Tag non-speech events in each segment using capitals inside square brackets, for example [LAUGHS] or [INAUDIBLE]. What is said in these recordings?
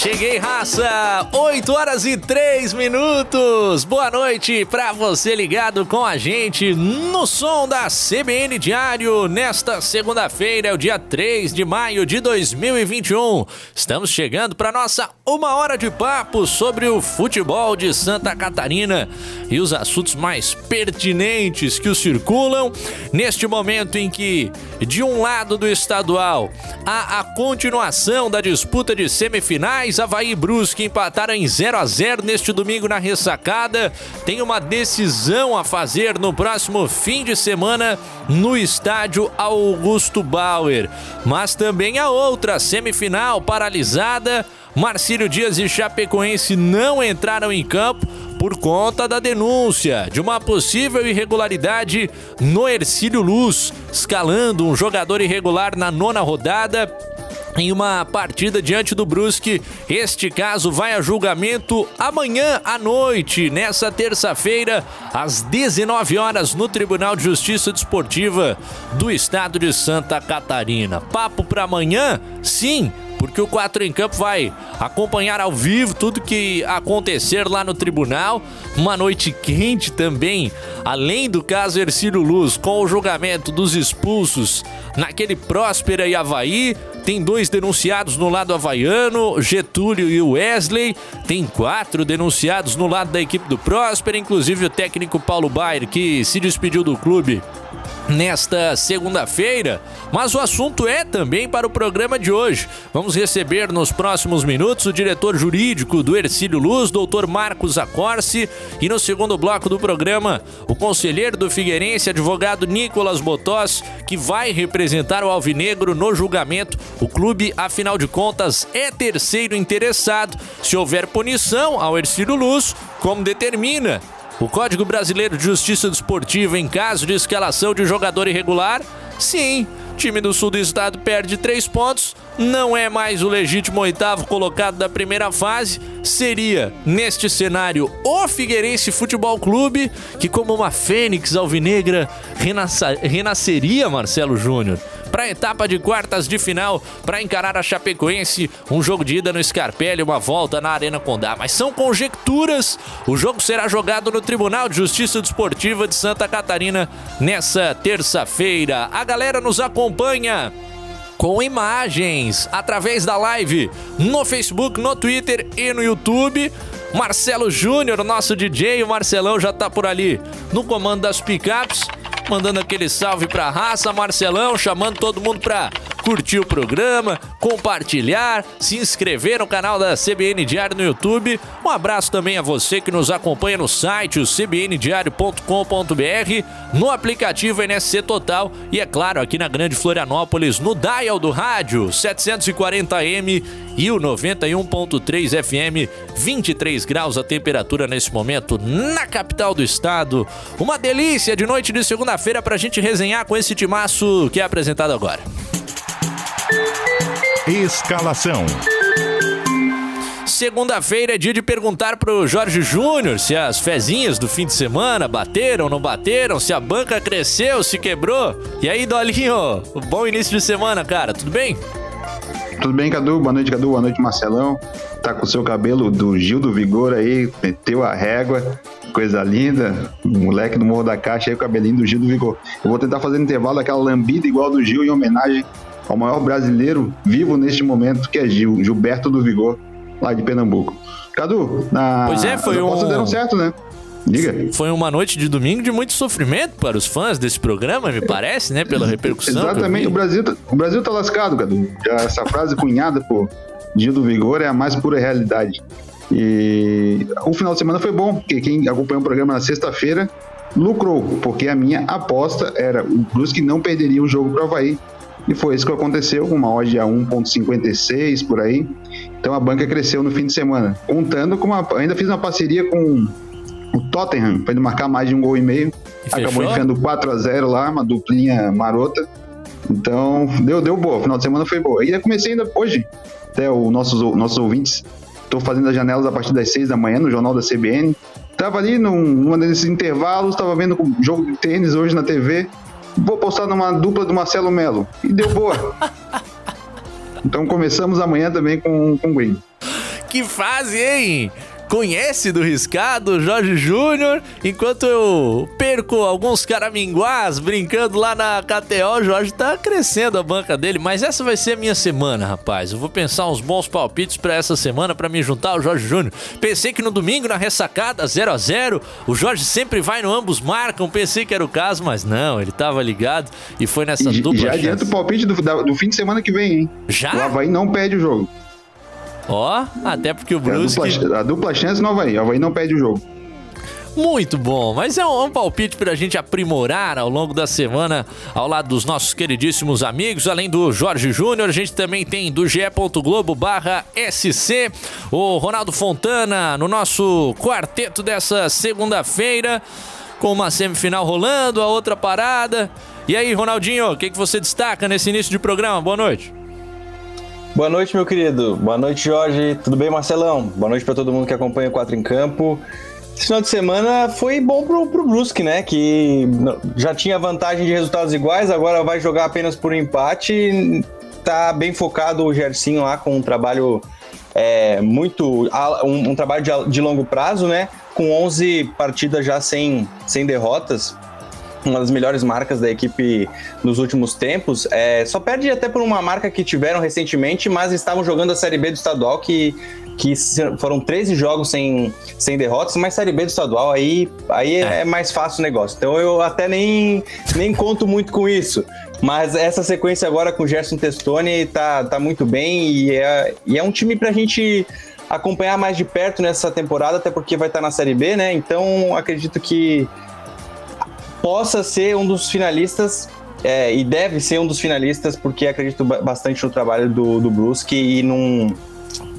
Cheguei, raça! 8 horas e 3 minutos. Boa noite para você ligado com a gente no som da CBN Diário nesta segunda-feira, é o dia 3 de maio de 2021. Estamos chegando para nossa uma hora de papo sobre o futebol de Santa Catarina e os assuntos mais pertinentes que o circulam neste momento em que, de um lado do estadual, há a continuação da disputa de semifinais mais Havaí e Brusque empataram em 0 a 0 neste domingo na ressacada. Tem uma decisão a fazer no próximo fim de semana no estádio Augusto Bauer. Mas também a outra semifinal paralisada. Marcílio Dias e Chapecoense não entraram em campo por conta da denúncia de uma possível irregularidade no Ercílio Luz, escalando um jogador irregular na nona rodada em uma partida diante do Brusque. Este caso vai a julgamento amanhã à noite, nessa terça-feira, às 19 horas, no Tribunal de Justiça Desportiva do Estado de Santa Catarina. Papo para amanhã? Sim, porque o 4 em Campo vai acompanhar ao vivo tudo que acontecer lá no tribunal. Uma noite quente também, além do caso Ercílio Luz, com o julgamento dos expulsos naquele Próspera e Havaí. Tem dois denunciados no lado havaiano, Getúlio e Wesley. Tem quatro denunciados no lado da equipe do Próspera, inclusive o técnico Paulo Baier, que se despediu do clube nesta segunda-feira, mas o assunto é também para o programa de hoje. Vamos receber nos próximos minutos o diretor jurídico do Ercílio Luz, doutor Marcos Acorce, e no segundo bloco do programa, o conselheiro do Figueirense, advogado Nicolas Botós, que vai representar o Alvinegro no julgamento. O clube, afinal de contas, é terceiro interessado. Se houver punição ao Ercílio Luz, como determina o Código Brasileiro de Justiça Desportiva em caso de escalação de jogador irregular? Sim, time do sul do estado perde três pontos, não é mais o legítimo oitavo colocado da primeira fase, seria, neste cenário, o Figueirense Futebol Clube, que como uma fênix alvinegra renasceria Marcelo Júnior para a etapa de quartas de final para encarar a Chapecoense. Um jogo de ida no Scarpelli, uma volta na Arena Condá. Mas são conjecturas. O jogo será jogado no Tribunal de Justiça Desportiva de Santa Catarina nessa terça-feira. A galera nos acompanha com imagens através da live no Facebook, no Twitter e no YouTube. Marcelo Júnior, nosso DJ, o Marcelão já tá por ali no comando das picapes mandando aquele salve pra raça, Marcelão, chamando todo mundo pra curtir o programa, compartilhar, se inscrever no canal da CBN Diário no YouTube. Um abraço também a você que nos acompanha no site, o cbndiario.com.br, no aplicativo NSC Total e, é claro, aqui na Grande Florianópolis, no dial do rádio 740M e o 91.3 FM, 23 graus a temperatura nesse momento na capital do estado. Uma delícia de noite de segunda-feira pra gente resenhar com esse timaço que é apresentado agora. Escalação. Segunda-feira é dia de perguntar pro Jorge Júnior se as fezinhas do fim de semana bateram, não bateram, se a banca cresceu, se quebrou. E aí, Dolinho, bom início de semana, cara, tudo bem? Tudo bem, Cadu? Boa noite, Cadu. Boa noite, Marcelão. Tá com o seu cabelo do Gil do Vigor aí, meteu a régua, coisa linda. moleque do Morro da Caixa aí, o cabelinho do Gil do Vigor. Eu vou tentar fazer no intervalo aquela lambida igual do Gil em homenagem ao maior brasileiro vivo neste momento, que é Gil, Gilberto do Vigor, lá de Pernambuco. Cadu, na. Pois é, foi um. deram certo, né? Diga. Foi uma noite de domingo de muito sofrimento para os fãs desse programa, me parece, né? Pela repercussão. Exatamente. O Brasil, tá, o Brasil tá lascado, Cadu. Essa frase cunhada por Gil do Vigor é a mais pura realidade. E o final de semana foi bom, porque quem acompanhou o programa na sexta-feira lucrou, porque a minha aposta era o Brusque não perderia o jogo para o Havaí e foi isso que aconteceu, com uma odd a 1,56 por aí. Então a banca cresceu no fim de semana. Contando com uma. Ainda fiz uma parceria com o Tottenham, para ele marcar mais de um gol e meio. E Acabou enfiando 4 a 0 lá, uma duplinha marota. Então, deu, deu boa. O final de semana foi boa. E comecei ainda hoje, até os nossos, nossos ouvintes. Estou fazendo as janelas a partir das 6 da manhã no jornal da CBN. Tava ali num, num desses intervalos, tava vendo o jogo de tênis hoje na TV. Vou postar numa dupla do Marcelo Melo. E deu boa. [LAUGHS] então começamos amanhã também com, com o Green. Que fase, hein? Conhece do riscado, Jorge Júnior, enquanto eu perco alguns caraminguás brincando lá na KTO, o Jorge tá crescendo a banca dele, mas essa vai ser a minha semana, rapaz. Eu vou pensar uns bons palpites para essa semana para me juntar ao Jorge Júnior. Pensei que no domingo na ressacada 0 a 0, o Jorge sempre vai no ambos marcam, pensei que era o caso, mas não, ele tava ligado e foi nessa e, dupla. Já adianta o palpite do, do fim de semana que vem, hein? Já? O Havaí não perde o jogo. Ó, até porque o Brusque... É a, dupla, a dupla chance no Havaí. O Havaí não perde o jogo. Muito bom, mas é um, um palpite para a gente aprimorar ao longo da semana ao lado dos nossos queridíssimos amigos, além do Jorge Júnior, a gente também tem do ge.globo barra SC, o Ronaldo Fontana no nosso quarteto dessa segunda-feira, com uma semifinal rolando, a outra parada. E aí, Ronaldinho, o que, que você destaca nesse início de programa? Boa noite. Boa noite, meu querido. Boa noite, Jorge. Tudo bem, Marcelão? Boa noite para todo mundo que acompanha o 4 em Campo. Esse final de semana foi bom pro, pro Brusque, né? Que já tinha vantagem de resultados iguais, agora vai jogar apenas por empate. Tá bem focado o Gersinho lá com um trabalho é, muito. Um, um trabalho de, de longo prazo, né? Com 11 partidas já sem, sem derrotas uma das melhores marcas da equipe nos últimos tempos. É, só perde até por uma marca que tiveram recentemente, mas estavam jogando a Série B do estadual, que, que foram 13 jogos sem, sem derrotas, mas Série B do estadual aí, aí é. é mais fácil o negócio. Então eu até nem, nem conto muito com isso. Mas essa sequência agora com o Gerson Testoni tá, tá muito bem e é, e é um time pra gente acompanhar mais de perto nessa temporada, até porque vai estar tá na Série B, né? Então acredito que possa ser um dos finalistas é, e deve ser um dos finalistas, porque acredito bastante no trabalho do, do Brusque e num,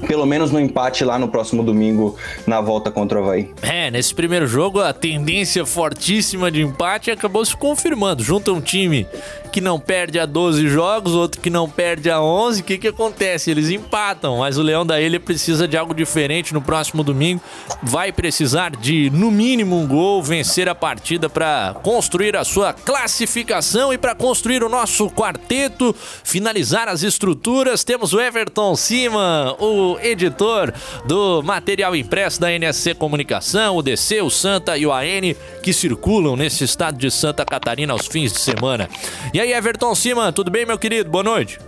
pelo menos no empate lá no próximo domingo na volta contra o Havaí. É, nesse primeiro jogo a tendência fortíssima de empate acabou se confirmando. Junta um time que não perde a 12 jogos, outro que não perde a 11. O que, que acontece? Eles empatam, mas o Leão da Ilha precisa de algo diferente no próximo domingo. Vai precisar de, no mínimo, um gol, vencer a partida para construir a sua classificação e para construir o nosso quarteto, finalizar as estruturas. Temos o Everton Cima, o editor do material impresso da NSC Comunicação, o DC, o Santa e o AN, que circulam nesse estado de Santa Catarina aos fins de semana. E aí, Everton Cima, tudo bem, meu querido? Boa noite.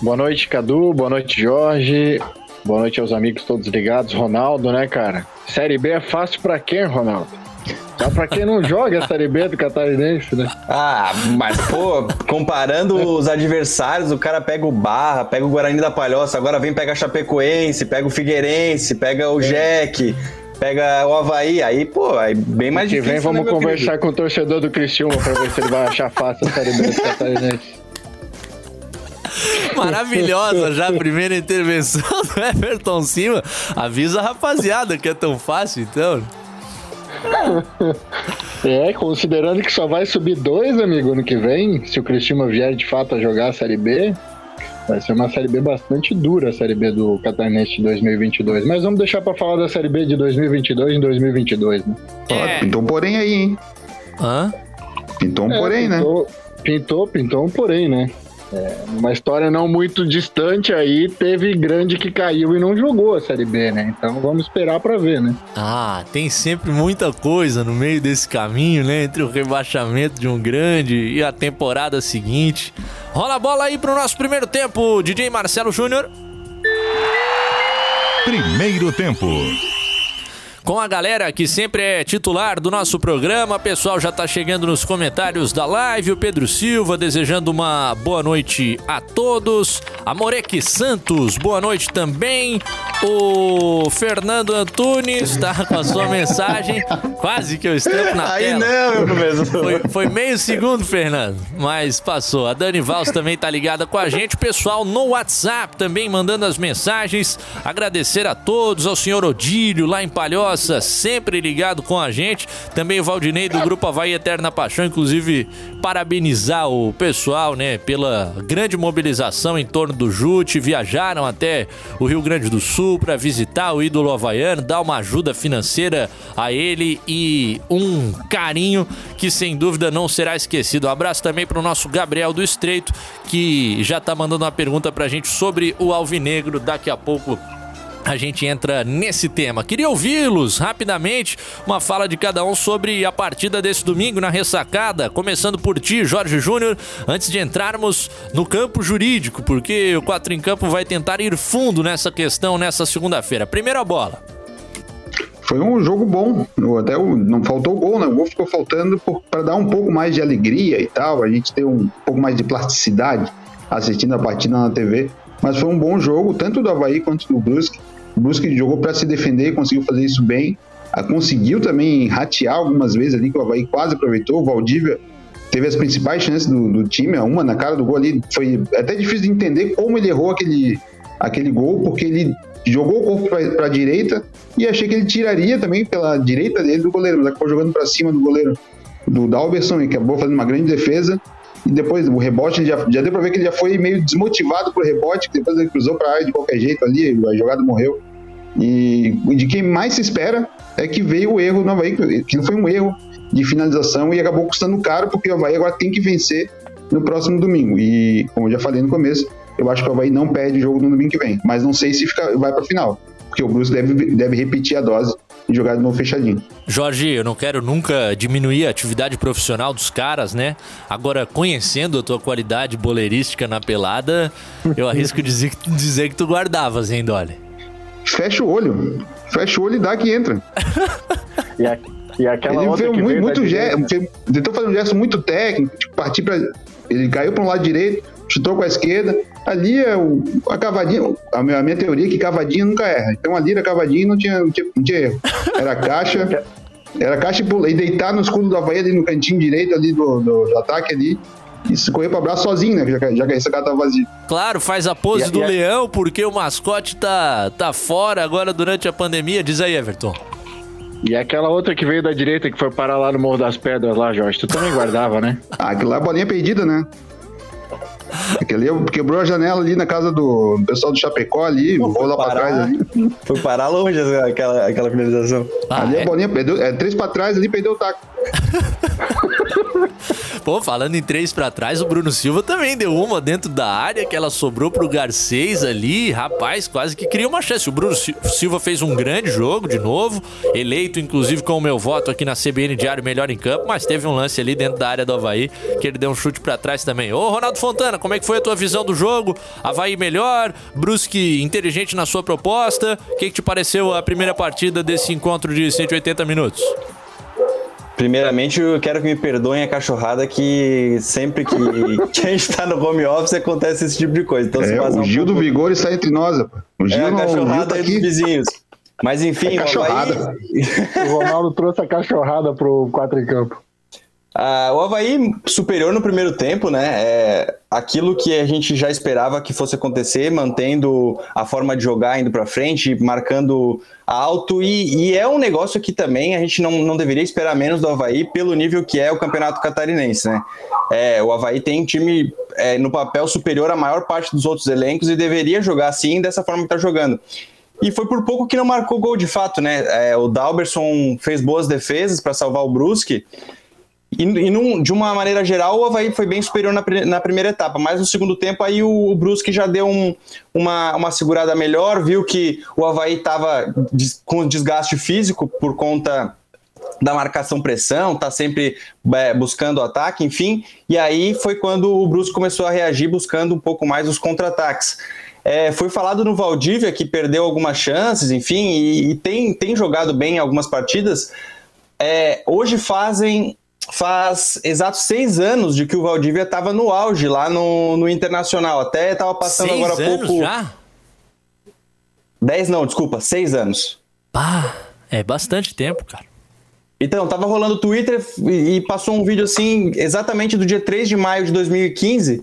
Boa noite, Cadu. Boa noite, Jorge. Boa noite aos amigos todos ligados. Ronaldo, né, cara? Série B é fácil para quem, Ronaldo? Só pra quem não joga a Série B do Catarinense, né? Ah, mas, pô, comparando os adversários, o cara pega o Barra, pega o Guarani da Palhoça, agora vem pegar Chapecoense, pega o Figueirense, pega o é. Jack pega o Havaí, aí, pô, aí bem mais difícil. Que vem, vamos né, conversar querido? com o torcedor do Criciúma pra ver se ele vai achar fácil a Série B do Catarinense. Maravilhosa já a primeira intervenção do Everton Cima. Avisa a rapaziada que é tão fácil, então. [LAUGHS] É, considerando que só vai subir dois, amigo, ano que vem, se o Cristiano vier de fato a jogar a Série B, Vai ser uma Série B bastante dura, a Série B do Catarinense de 2022. Mas vamos deixar para falar da Série B de 2022 em 2022, né? É. Pintou um porém aí, hein? Hã? Pintou um é, porém, né? pintou, né? Pintou, pintou um porém, né? É, uma história não muito distante aí, teve grande que caiu e não jogou a Série B, né? Então vamos esperar para ver, né? Ah, tem sempre muita coisa no meio desse caminho, né? Entre o rebaixamento de um grande e a temporada seguinte. Rola a bola aí pro nosso primeiro tempo, DJ Marcelo Júnior. Primeiro tempo com a galera que sempre é titular do nosso programa. O pessoal já tá chegando nos comentários da live. O Pedro Silva desejando uma boa noite a todos. A Morek Santos, boa noite também. O Fernando Antunes está com a sua mensagem. Quase que eu estampo na Aí tela. não, meu. Foi, foi meio segundo, Fernando, mas passou. A Dani Valls também tá ligada com a gente. O pessoal no WhatsApp também mandando as mensagens. Agradecer a todos, ao senhor Odílio lá em Palhoça Sempre ligado com a gente. Também o Valdinei do Grupo Havaí Eterna Paixão, inclusive parabenizar o pessoal, né, pela grande mobilização em torno do Jute. Viajaram até o Rio Grande do Sul para visitar o ídolo havaiano, dar uma ajuda financeira a ele e um carinho que sem dúvida não será esquecido. Um abraço também para o nosso Gabriel do Estreito, que já tá mandando uma pergunta pra gente sobre o Alvinegro. Daqui a pouco a gente entra nesse tema. Queria ouvi-los rapidamente, uma fala de cada um sobre a partida desse domingo na ressacada, começando por ti, Jorge Júnior, antes de entrarmos no campo jurídico, porque o 4 em Campo vai tentar ir fundo nessa questão nessa segunda-feira. Primeira bola. Foi um jogo bom, até não faltou gol, né? O gol ficou faltando para dar um pouco mais de alegria e tal, a gente ter um pouco mais de plasticidade assistindo a partida na TV. Mas foi um bom jogo, tanto do Havaí quanto do Brusque. Brusque jogou para se defender, conseguiu fazer isso bem. Ah, conseguiu também ratear algumas vezes ali, que o Havaí quase aproveitou. O Valdívia teve as principais chances do, do time, uma na cara do gol ali. Foi até difícil de entender como ele errou aquele, aquele gol, porque ele jogou o corpo para a direita e achei que ele tiraria também pela direita dele do goleiro, mas acabou jogando para cima do goleiro do Dalberson e acabou fazendo uma grande defesa. E depois o rebote, já, já deu para ver que ele já foi meio desmotivado pro rebote, que depois ele cruzou para a área de qualquer jeito ali, a jogada morreu. E de quem mais se espera é que veio o erro no Havaí, que foi um erro de finalização e acabou custando caro, porque o Havaí agora tem que vencer no próximo domingo. E, como eu já falei no começo, eu acho que o Havaí não perde o jogo no domingo que vem. Mas não sei se fica, vai para final, porque o Bruce deve, deve repetir a dose e jogar de novo fechadinho. Jorge, eu não quero nunca diminuir a atividade profissional dos caras, né? Agora, conhecendo a tua qualidade boleirística na pelada, eu arrisco dizer, dizer que tu guardavas, hein, Dolly? Fecha o olho. Fecha o olho e dá que entra. e, a, e aquela ele outra muito, muito gesto, tentou fazer um gesto muito técnico, tipo, partir para ele caiu para um lado direito, chutou com a esquerda. Ali é o, a cavadinha, a minha, a minha teoria é que cavadinha nunca erra. Então ali era cavadinha e não tinha, não tinha, não tinha erro. Era caixa, [LAUGHS] era caixa e, e deitar no escudo do Havaí ali no cantinho direito ali do, do, do ataque ali. E se correr pra braço sozinho, né? Já, já que esse cara tá vazio. Claro, faz a pose E- do e a- leão, porque o mascote tá, tá fora agora durante a pandemia. Diz aí, Everton. E aquela outra que veio da direita que foi parar lá no Morro das Pedras lá, Jorge. Tu também guardava, né? Ah, aquilo lá é bolinha perdida, né? Aquele ali quebrou a janela ali na casa do pessoal do Chapecó ali, Pô, vou lá pra parar. trás ali. Foi parar longe aquela, aquela finalização. Ah, ali é? a bolinha perdeu, é três pra trás ali, perdeu o taco. [LAUGHS] Pô, falando em três pra trás, o Bruno Silva também deu uma dentro da área que ela sobrou pro Garcês ali. Rapaz, quase que cria uma chance. O Bruno Sil- Silva fez um grande jogo de novo, eleito inclusive com o meu voto aqui na CBN Diário Melhor em Campo, mas teve um lance ali dentro da área do Havaí que ele deu um chute pra trás também. Ô, Ronaldo Fontana, como é que foi a tua visão do jogo? Havaí melhor, Brusque inteligente na sua proposta. O que, que te pareceu a primeira partida desse encontro de 180 minutos? Primeiramente, eu quero que me perdoem a cachorrada que sempre que, [LAUGHS] que a gente tá no home office acontece esse tipo de coisa. Então, se É, o um Gil do pouco- Vigor está entre nós, rapaz. O Gil, É a cachorrada tá aí dos aqui. vizinhos. Mas enfim, É o cachorrada. Havaí, O Ronaldo trouxe a cachorrada pro 4 em campo. Ah, o Havaí superior no primeiro tempo, né? É aquilo que a gente já esperava que fosse acontecer, mantendo a forma de jogar indo para frente, marcando alto. E, e é um negócio que também a gente não, não deveria esperar menos do Havaí pelo nível que é o campeonato catarinense, né? É, o Havaí tem um time é, no papel superior à maior parte dos outros elencos e deveria jogar assim, dessa forma que tá jogando. E foi por pouco que não marcou gol de fato, né? É, o Dalberson fez boas defesas para salvar o Brusque. E, e num- de uma maneira geral, o Havaí foi bem superior na, na primeira etapa, mas no segundo tempo aí o, o Brusque já deu um- uma, uma segurada melhor, viu que o Havaí estava com desgaste físico por conta da marcação pressão, tá sempre é, buscando ataque, enfim, e aí foi quando o Brusque começou a reagir buscando um pouco mais os contra-ataques. É, foi falado no Valdívia que perdeu algumas chances, enfim, e, e tem, tem jogado bem em algumas partidas. É, hoje fazem faz exatos seis anos de que o Valdívia estava no auge lá no, no Internacional. Até estava passando Seis agora há pouco. já? Dez não, desculpa, seis anos. Pá, é bastante tempo, cara. Então, tava rolando o Twitter e e passou um vídeo assim, exatamente do dia 3 de maio de 2015.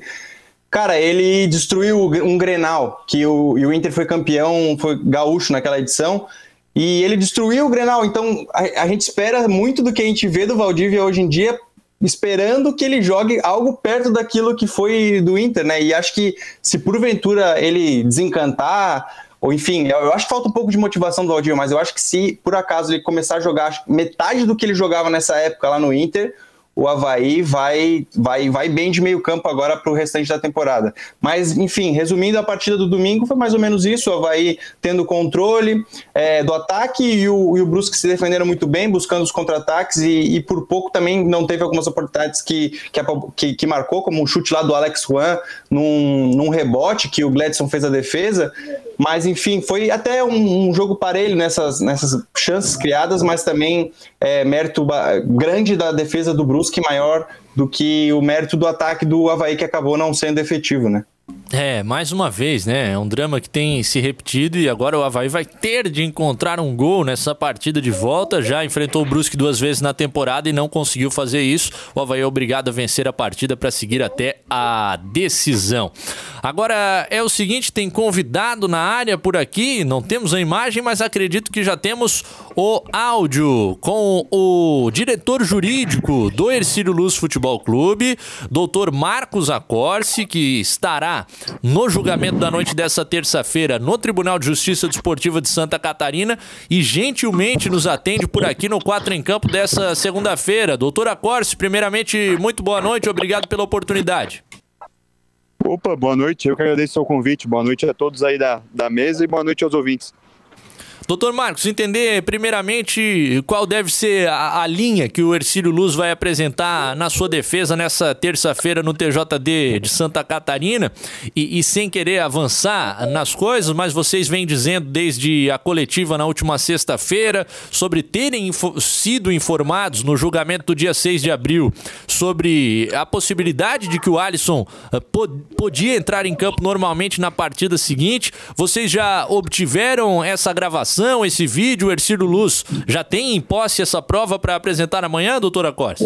Cara, ele destruiu um Grenal, que o, e o Inter foi campeão, foi gaúcho naquela edição. E ele destruiu o Grenal. Então a, a gente espera muito do que a gente vê do Valdívia hoje em dia esperando que ele jogue algo perto daquilo que foi do Inter, né? E acho que se porventura ele desencantar, ou enfim, eu, acho que falta um pouco de motivação do Valdívia, mas eu acho que se por acaso ele começar a jogar metade do que ele jogava nessa época lá no Inter, o Havaí vai, vai, vai bem de meio campo agora para o restante da temporada. Mas, enfim, resumindo, a partida do domingo foi mais ou menos isso: o Havaí tendo controle é, do ataque e o, e o Brusque se defenderam muito bem, buscando os contra-ataques e, e, por pouco também não teve algumas oportunidades que, que, que, que marcou, como um chute lá do Alex Juan num, num rebote que o Gladson fez a defesa. Mas, enfim, foi até um, um, jogo parelho nessas, nessas chances criadas, mas também é, mérito grande da defesa do Brusque, maior do que o mérito do ataque do Havaí, que acabou não sendo efetivo, né? É, mais uma vez, né? É um drama que tem se repetido e agora o Havaí vai ter de encontrar um gol nessa partida de volta. Já enfrentou o Brusque duas vezes na temporada e não conseguiu fazer isso. O Havaí é obrigado a vencer a partida para seguir até a decisão. Agora é o seguinte: tem convidado na área por aqui, não temos a imagem, mas acredito que já temos o áudio com o diretor jurídico do Ercílio Luz Futebol Clube, doutor Marcos Acorce, que estará no julgamento da noite dessa terça-feira no Tribunal de Justiça Desportiva de Santa Catarina e gentilmente nos atende por aqui no Quatro em Campo dessa segunda-feira. Doutora Corse, primeiramente, muito boa noite, obrigado pela oportunidade. Opa, boa noite, eu que agradeço o convite, boa noite a todos aí da, da mesa e boa noite aos ouvintes. Doutor Marcos, entender primeiramente qual deve ser a, a, linha que o Ercílio Luz vai apresentar na sua defesa nessa terça-feira no TJD de Santa Catarina e, e, sem querer avançar nas coisas, mas vocês vêm dizendo desde a coletiva na última sexta-feira sobre terem info sido informados no julgamento do dia 6 de abril sobre a possibilidade de que o Alisson uh, podia entrar em campo normalmente na partida seguinte. Vocês já obtiveram essa gravação? Gravação, esse vídeo, Ercílio Luz já tem em posse essa prova para apresentar amanhã, doutora Corse?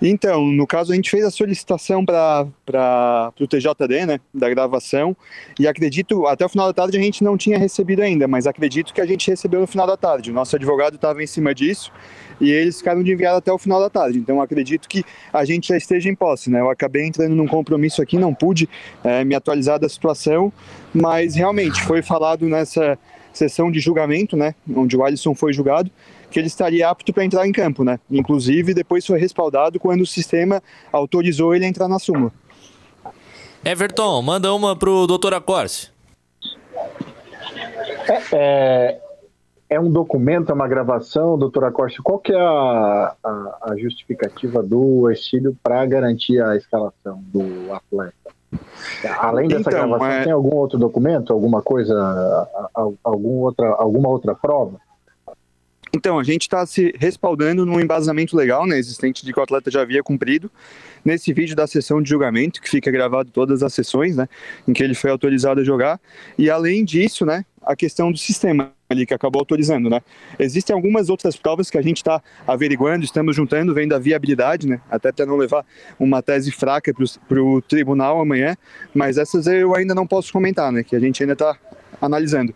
Então, no caso, a gente fez a solicitação para o TJD, né, da gravação, e acredito, até o final da tarde a gente não tinha recebido ainda, mas acredito que a gente recebeu no final da tarde. O nosso advogado estava em cima disso e eles ficaram de enviar até o final da tarde. Então, acredito que a gente já esteja em posse, né? Eu acabei entrando num compromisso aqui, não pude é, me atualizar da situação, mas realmente foi falado nessa sessão de julgamento, né, onde o Alisson foi julgado, que ele estaria apto para entrar em campo, né? Inclusive, depois foi respaldado quando o sistema autorizou ele a entrar na súmula. Everton, manda uma pro doutor Acorce. É, é, é, um documento, é uma gravação, doutor Acorce. Qual que é a, a, a justificativa do Exílio para garantir a escalação do atleta? Além dessa então, gravação, é... tem algum outro documento, alguma coisa, algum outra, alguma outra prova? Então, a gente está se respaldando num embasamento legal né, existente de que o atleta já havia cumprido. Nesse vídeo da sessão de julgamento, que fica gravado todas as sessões, né, em que ele foi autorizado a jogar. E além disso, né, a questão do sistema ali que acabou autorizando, né? Existem algumas outras provas que a gente está averiguando, estamos juntando, vendo a viabilidade, né? Até para não levar uma tese fraca para o tribunal amanhã, mas essas eu ainda não posso comentar, né? Que a gente ainda está analisando.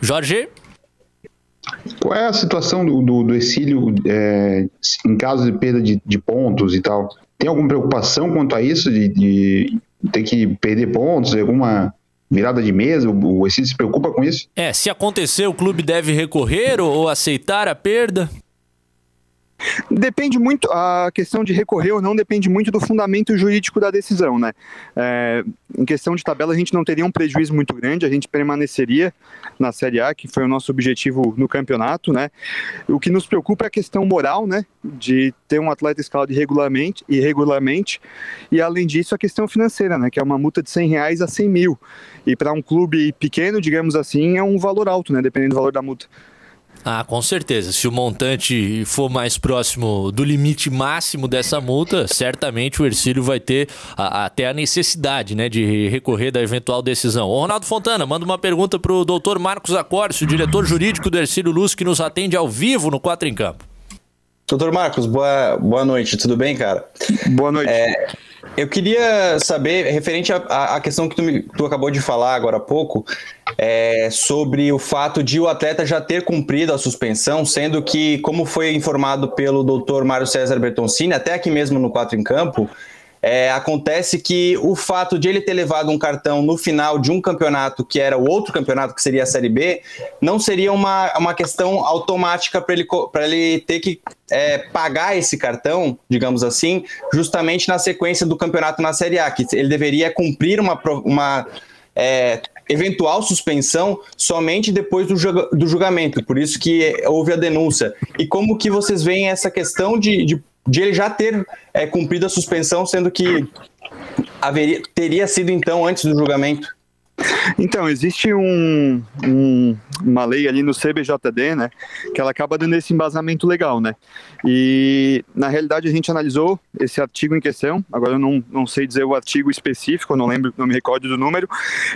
Jorge? Qual é a situação do, do, do exílio é, em caso de perda de, de, pontos e tal? Tem alguma preocupação quanto a isso, de, de ter que perder pontos, alguma virada de mesa? O exílio se preocupa com isso? É, se acontecer, o clube deve recorrer ou aceitar a perda? Depende muito, a questão de recorrer ou não depende muito do fundamento jurídico da decisão, né? É, em questão de tabela, a gente não teria um prejuízo muito grande, a gente permaneceria na Série A, que foi o nosso objetivo no campeonato, né? O que nos preocupa é a questão moral, né? De ter um atleta escalado irregularmente, irregularmente e além disso a questão financeira, né? Que é uma multa de 100 reais a 100 mil. E para um clube pequeno, digamos assim, é um valor alto, né? Dependendo do valor da multa. Ah, com certeza. Se o montante for mais próximo do limite máximo dessa multa, certamente o Ercílio vai ter a, até a necessidade né, de recorrer da eventual decisão. Ô, Ronaldo Fontana, manda uma pergunta para o doutor Marcos Acórcio, diretor jurídico do Ercílio Luz, que nos atende ao vivo no Quatro em Campo. Doutor Marcos, boa, boa noite, tudo bem, cara? Boa noite. É, Eu queria saber, referente à questão que tu, me, tu, acabou de falar agora há pouco, é, sobre o fato de o atleta já ter cumprido a suspensão, sendo que, como foi informado pelo doutor Mário César Bertoncini, até aqui mesmo no 4 em Campo, é, acontece que o fato de ele ter levado um cartão no final de um campeonato que era o outro campeonato, que seria a Série B, não seria uma, uma questão automática para ele, ele ter que é, pagar esse cartão, digamos assim, justamente na sequência do campeonato na Série A, que ele deveria cumprir uma, uma é, eventual suspensão somente depois do, do julgamento, por isso que houve a denúncia. E como que vocês veem essa questão de, de de ele já ter é, cumprido a suspensão, sendo que haveria, teria sido então antes do julgamento? Então, existe um, um, uma lei ali no CBJD, né, que ela acaba dando esse embasamento legal, né, e na realidade a gente analisou esse artigo em questão, agora eu não, não sei dizer o artigo específico, não lembro, não me recordo do número,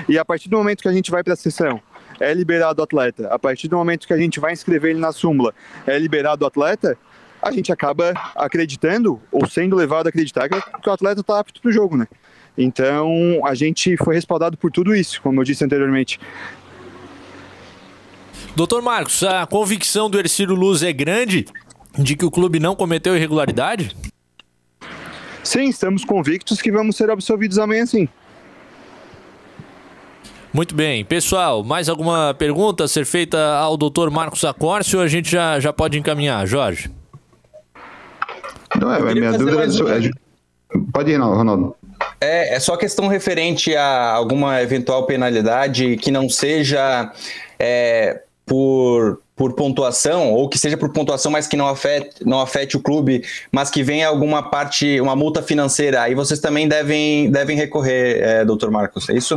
e a partir do momento que a gente vai para a sessão, é liberado o atleta, a partir do momento que a gente vai inscrever ele na súmula, é liberado o atleta, a gente acaba acreditando ou sendo levado a acreditar que o atleta está apto para o jogo, né? Então a gente foi respaldado por tudo isso, como eu disse anteriormente. Doutor Marcos, a convicção do Ercílio Luz é grande de que o clube não cometeu irregularidade? Sim, estamos convictos que vamos ser absolvidos amanhã sim. Muito bem. Pessoal, mais alguma pergunta a ser feita ao doutor Marcos Acórcio? A gente já, já pode encaminhar, Jorge. Não, é, minha dúvida é, Pode ir, Ronaldo. É, é só questão referente a alguma eventual penalidade que não seja é, por, por pontuação, ou que seja por pontuação, mas que não afete, não afete o clube, mas que venha alguma parte, uma multa financeira. Aí vocês também devem, devem recorrer, é, doutor Marcos, é isso?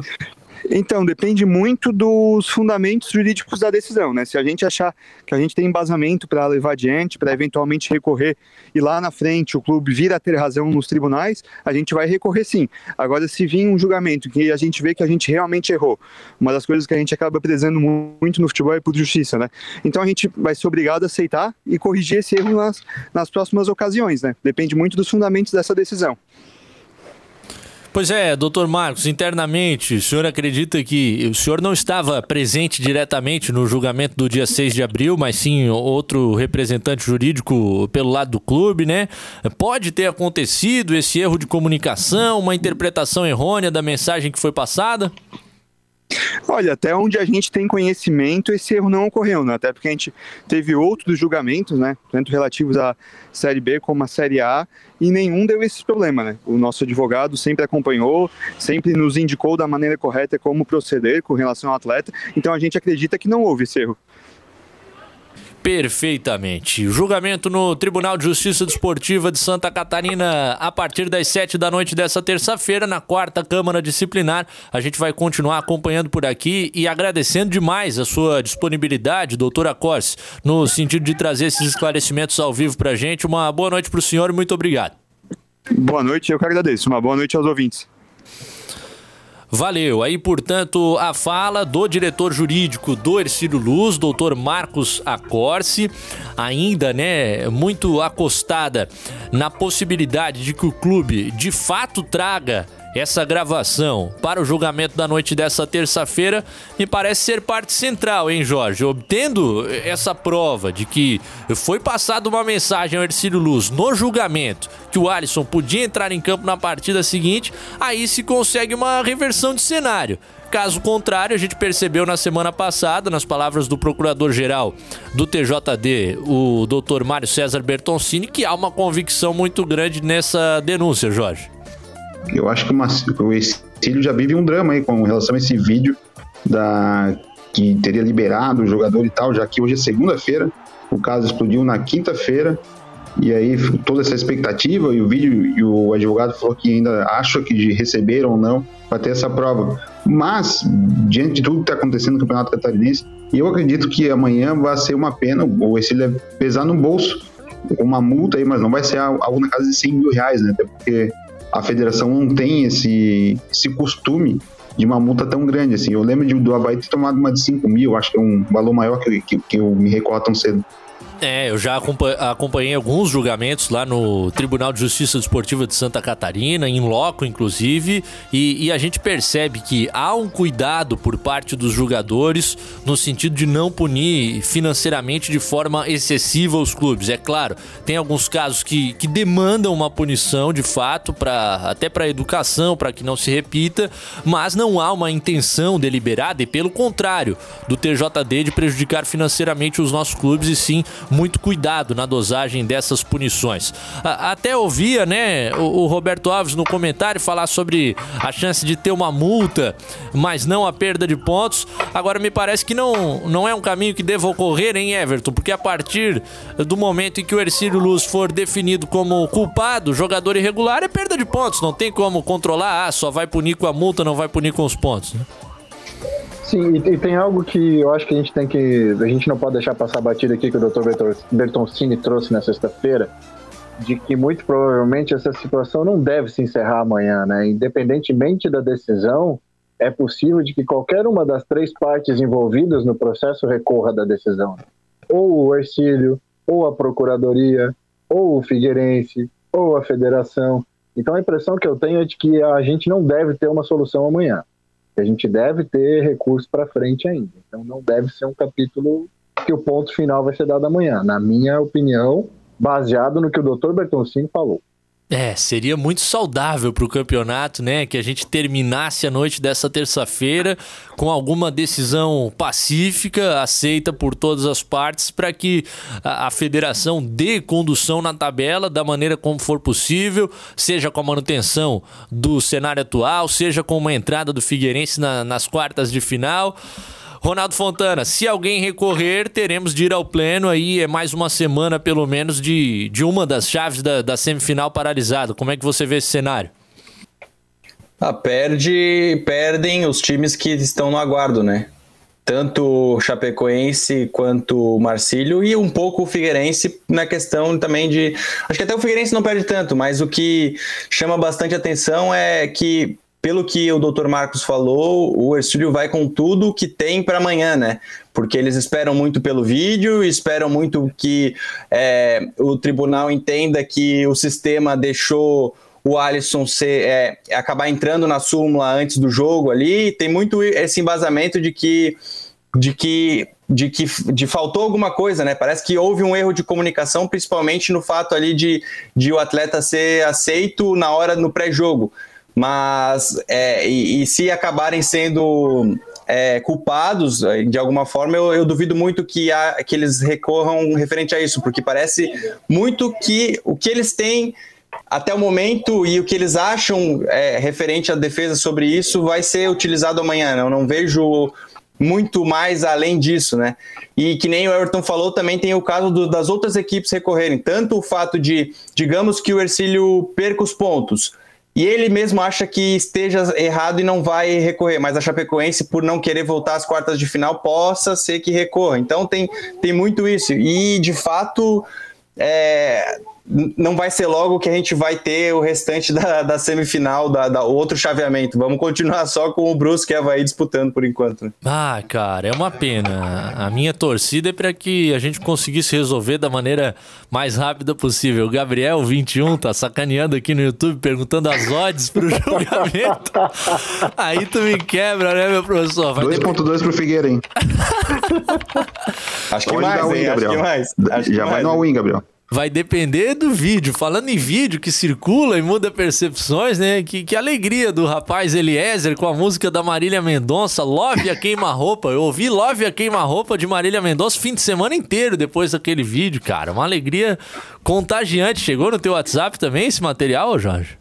Então, depende muito dos fundamentos jurídicos da decisão, né? Se a gente achar que a gente tem embasamento para levar adiante, para eventualmente recorrer e lá na frente o clube vir a ter razão nos tribunais, a gente vai recorrer sim. Agora, se vir um julgamento que a gente vê que a gente realmente errou, uma das coisas que a gente acaba prezando muito no futebol é por justiça, né? Então a gente vai ser obrigado a aceitar e corrigir esse erro nas, nas próximas ocasiões, né? Depende muito dos fundamentos dessa decisão. Pois é, doutor Marcos, internamente, o senhor acredita que o senhor não estava presente diretamente no julgamento do dia 6 de abril, mas sim outro representante jurídico pelo lado do clube, né? Pode ter acontecido esse erro de comunicação, uma interpretação errônea da mensagem que foi passada? Olha, até onde a gente tem conhecimento, esse erro não ocorreu, né? Até porque a gente teve outros julgamentos, né? Tanto relativos à Série B como à Série A, e nenhum deu esse problema, né? O nosso advogado sempre acompanhou, sempre nos indicou da maneira correta como proceder com relação ao atleta, então a gente acredita que não houve esse erro perfeitamente. Julgamento no Tribunal de Justiça Desportiva de Santa Catarina a partir das sete da noite dessa terça-feira, na quarta Câmara Disciplinar. A gente vai continuar acompanhando por aqui e agradecendo demais a sua disponibilidade, doutora Corse, no sentido de trazer esses esclarecimentos ao vivo para a gente. Uma boa noite para o senhor e muito obrigado. Boa noite, eu que agradeço. Uma boa noite aos ouvintes. Valeu. Aí, portanto, a fala do diretor jurídico do Ercílio Luz, doutor Marcos Acorce, ainda, né, muito acostada na possibilidade de que o clube de fato traga essa gravação para o julgamento da noite dessa terça-feira me parece ser parte central, hein, Jorge? Obtendo essa prova de que foi passada uma mensagem ao Ercílio Luz no julgamento que o Alisson podia entrar em campo na partida seguinte, aí se consegue uma reversão de cenário. Caso contrário, a gente percebeu na semana passada, nas palavras do procurador-geral do TJD, o doutor Mário César Bertoncini, que há uma convicção muito grande nessa denúncia, Jorge. Eu acho que o Exílio já vive um drama aí com relação a esse vídeo da que teria liberado o jogador e tal, já que hoje é segunda-feira, o caso explodiu na quinta-feira, e aí toda essa expectativa e o vídeo e o advogado falou que ainda acha que de receber ou não para ter essa prova. Mas, diante de tudo que está acontecendo no Campeonato Catarinense, eu acredito que amanhã vai ser uma pena, ou esse deve pesar no bolso, uma multa aí, mas não vai ser algo na casa de 100 mil reais, né? Até porque a federação não tem esse, esse costume de uma multa tão grande assim. Eu lembro de, do Havaí ter tomado uma de 5 mil, acho que é um valor maior que, que, que eu me recordo tão cedo. É, eu já acompanhei alguns julgamentos lá no Tribunal de Justiça Desportiva de Santa Catarina, em loco inclusive, e, e, a gente percebe que há um cuidado por parte dos jogadores no sentido de não punir financeiramente de forma excessiva os clubes. É claro, tem alguns casos que, que demandam uma punição de fato, pra, até para educação, para que não se repita, mas não há uma intenção deliberada e, pelo contrário, do TJD de prejudicar financeiramente os nossos clubes e sim muito cuidado na dosagem dessas punições. Até ouvia, né, o, Roberto Alves no comentário falar sobre a chance de ter uma multa, mas não a perda de pontos. Agora me parece que não, não é um caminho que deva ocorrer em Everton, porque a partir do momento em que o Ercílio Luz for definido como culpado, jogador irregular, é perda de pontos. Não tem como controlar, ah, só vai punir com a multa, não vai punir com os pontos. Né? Sim, e, tem algo que eu acho que a gente tem que. A gente não pode deixar passar batido aqui que o Dr. Bertoncini trouxe na sexta-feira, de que muito provavelmente essa situação não deve se encerrar amanhã, né? Independentemente da decisão, é possível de que qualquer uma das três partes envolvidas no processo recorra da decisão. Ou o Ercílio, ou a Procuradoria, ou o Figueirense, ou a Federação. Então a impressão que eu tenho é de que a gente não deve ter uma solução amanhã a gente deve ter recurso para frente ainda. Então não deve ser um capítulo que o ponto final vai ser dado amanhã, na minha opinião, baseado no que o Dr. Bertoncini falou. É, seria muito saudável para o campeonato, né? Que a gente terminasse a noite dessa terça-feira com alguma decisão pacífica, aceita por todas as partes, para que a, a, federação dê condução na tabela da maneira como for possível, seja com a manutenção do cenário atual, seja com uma entrada do Figueirense na, nas quartas de final. Ronaldo Fontana, se alguém recorrer, teremos de ir ao pleno aí, é mais uma semana pelo menos de, de uma das chaves da, da semifinal paralisada. Como é que você vê esse cenário? Ah, perde, perdem os times que estão no aguardo, né? Tanto o Chapecoense quanto o Marcílio e um pouco o Figueirense na questão também de. Acho que até o Figueirense não perde tanto, mas o que chama bastante atenção é que pelo que o Dr. Marcos falou, o Ercílio vai com tudo que tem para amanhã, né? Porque eles esperam muito pelo vídeo, esperam muito que é, o tribunal entenda que o sistema deixou o Alisson ser, é, acabar entrando na súmula antes do jogo ali. Tem muito esse embasamento de que de que de que de faltou alguma coisa, né? Parece que houve um erro de comunicação, principalmente no fato ali de, de o atleta ser aceito na hora no pré-jogo. Mas, é, e, e, se acabarem sendo é, culpados é, de alguma forma, eu, eu duvido muito que, há, que eles recorram referente a isso, porque parece muito que o que eles têm até o momento e o que eles acham é, referente à defesa sobre isso vai ser utilizado amanhã. Né? Eu não vejo muito mais além disso, né? E que nem o Everton falou, também tem o caso do, das outras equipes recorrerem. Tanto o fato de, digamos que o Ercílio perca os pontos, e ele mesmo acha que esteja errado e não vai recorrer, mas a Chapecoense, por não querer voltar às quartas de final, possa ser que recorra. Então tem, tem muito isso. E de fato, é, não vai ser logo que a gente vai ter o restante da, da semifinal, da, da, outro chaveamento. Vamos continuar só com o Brusque e Havaí disputando por enquanto. Né? Ah, cara, é uma pena. A minha torcida é para que a gente conseguisse resolver da maneira mais rápida possível. O Gabriel, 21, tá sacaneando aqui no YouTube, perguntando as odds pro [LAUGHS] julgamento. Aí tu me quebra, né, meu professor? 2.2 pro Figueira, [LAUGHS] hein? Acho que mais, hein? Acho que mais. Acho Já que vai mais, no all-in, Gabriel vai depender do vídeo. Falando em vídeo que circula e muda percepções, né? Que, que alegria do rapaz Eliezer com a música da Marília Mendonça, Love a Queima-Roupa. Eu ouvi Love a Queima-Roupa de Marília Mendonça fim de semana inteiro depois daquele vídeo, cara. Uma alegria contagiante. Chegou no teu WhatsApp também esse material, Jorge?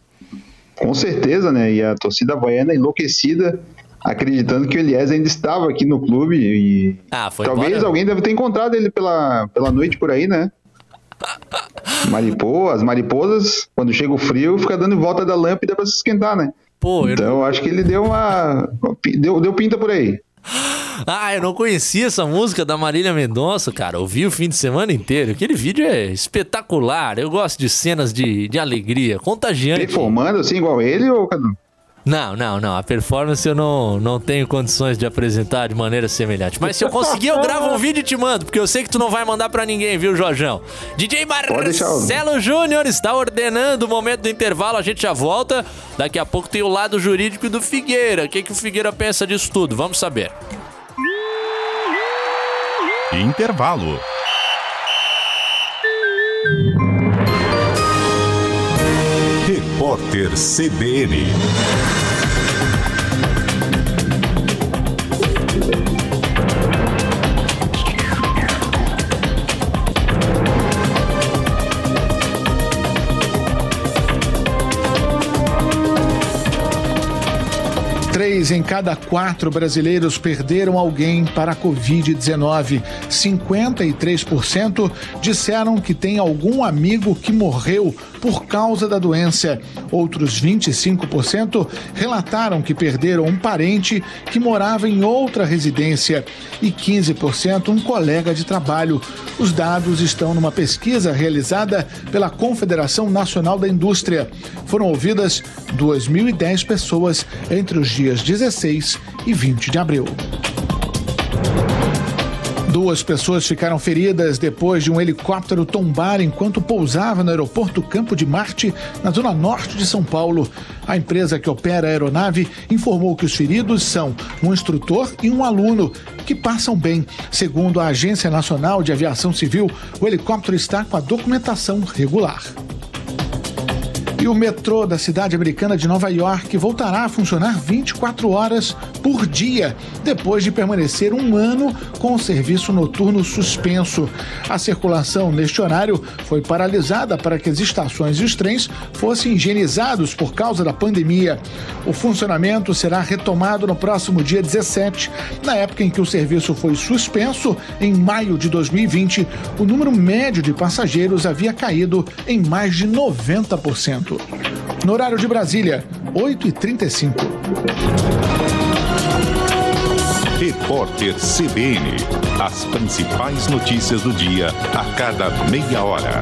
Com certeza, né? E a torcida baiana enlouquecida acreditando que o Eliezer ainda estava aqui no clube e ah, talvez embora. alguém deve ter encontrado ele pela, pela noite por aí, né? Mariposa, as mariposas, quando chega o frio, fica dando em volta da lâmpada para se esquentar, né? Pô, então eu acho que ele deu uma. Deu, deu pinta por aí. Ah, eu não conhecia essa música da Marília Mendonça, cara. Ouvi o fim de semana inteiro. Aquele vídeo é espetacular. Eu gosto de cenas de, de alegria, contagiante. Performando assim, igual ele, ou Cadu? Não, não, não. A performance eu não, não tenho condições de apresentar de maneira semelhante. Mas se eu conseguir, eu [LAUGHS] gravo um vídeo e te mando, porque eu sei que tu não vai mandar para ninguém, viu, Jorjão? DJ Marcelo Júnior está ordenando o momento do intervalo, a gente já volta. Daqui a pouco tem o lado jurídico do Figueira. O que, que o Figueira pensa disso tudo? Vamos saber. Intervalo. Repórter CBN. Três em cada quatro brasileiros perderam alguém para a Covid-19. 53% disseram que tem algum amigo que morreu por causa da doença. Outros 25% relataram que perderam um parente que morava em outra residência e 15% um colega de trabalho. Os dados estão numa pesquisa realizada pela Confederação Nacional da Indústria. Foram ouvidas 2.010 pessoas entre os dias dias 16 e 20 de abril. Duas pessoas ficaram feridas depois de um helicóptero tombar enquanto pousava no aeroporto Campo de Marte, na zona norte de São Paulo. A empresa que opera a aeronave informou que os feridos são um instrutor e um aluno, que passam bem. Segundo a Agência Nacional de Aviação Civil, o helicóptero está com a documentação regular. E o metrô da cidade americana de Nova York voltará a funcionar 24 horas por dia, depois de permanecer um ano com o serviço noturno suspenso. A circulação neste horário foi paralisada para que as estações e os trens fossem higienizados por causa da pandemia. O funcionamento será retomado no próximo dia 17. Na época em que o serviço foi suspenso, em maio de 2020, o número médio de passageiros havia caído em mais de 90%. No horário de Brasília, 8h35. Repórter CBN. As principais notícias do dia a cada meia hora.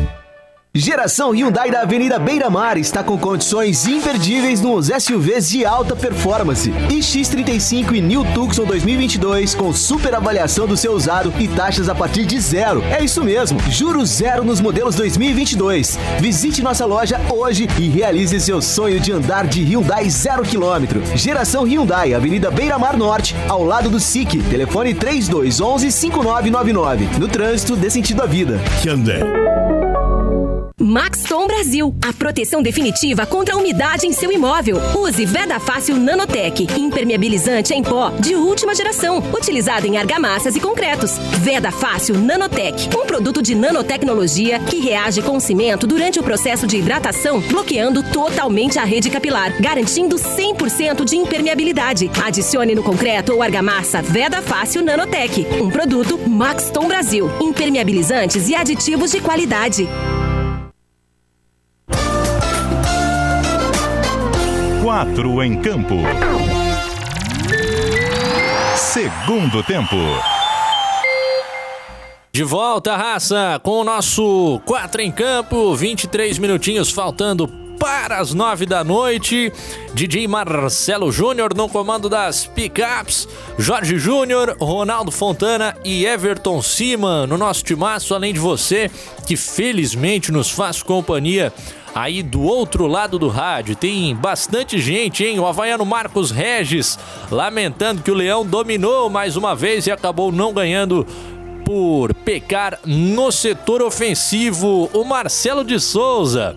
Geração Hyundai da Avenida Beira Mar está com condições imperdíveis nos SUVs de alta performance. X35 e New Tucson 2022 com super avaliação do seu usado e taxas a partir de zero. É isso mesmo, juros zero nos modelos 2022. Visite nossa loja hoje e realize seu sonho de andar de Hyundai zero quilômetro. Geração Hyundai, Avenida Beira Mar Norte, ao lado do SIC. Telefone 3211 5999. No trânsito, dê sentido à vida. Hyundai. Maxton Brasil, a proteção definitiva contra a umidade em seu imóvel. Use Veda Fácil Nanotech, impermeabilizante em pó de última geração, utilizado em argamassas e concretos. Veda Fácil Nanotech, um produto de nanotecnologia que reage com cimento durante o processo de hidratação, bloqueando totalmente a rede capilar, garantindo 100% de impermeabilidade. Adicione no concreto ou argamassa Veda Fácil Nanotech, um produto Maxton Brasil, impermeabilizantes e aditivos de qualidade. Quatro em campo. Segundo tempo. De volta, raça, com o nosso 4 em campo, 23 minutinhos faltando para as 9 da noite. DJ Marcelo Júnior no comando das pickups, Jorge Júnior, Ronaldo Fontana e Everton Cima no nosso timaço, além de você que felizmente nos faz companhia aí do outro lado do rádio. Tem bastante gente, hein? O Havaiano Marcos Regis lamentando que o Leão dominou mais uma vez e acabou não ganhando por pecar no setor ofensivo. O Marcelo de Souza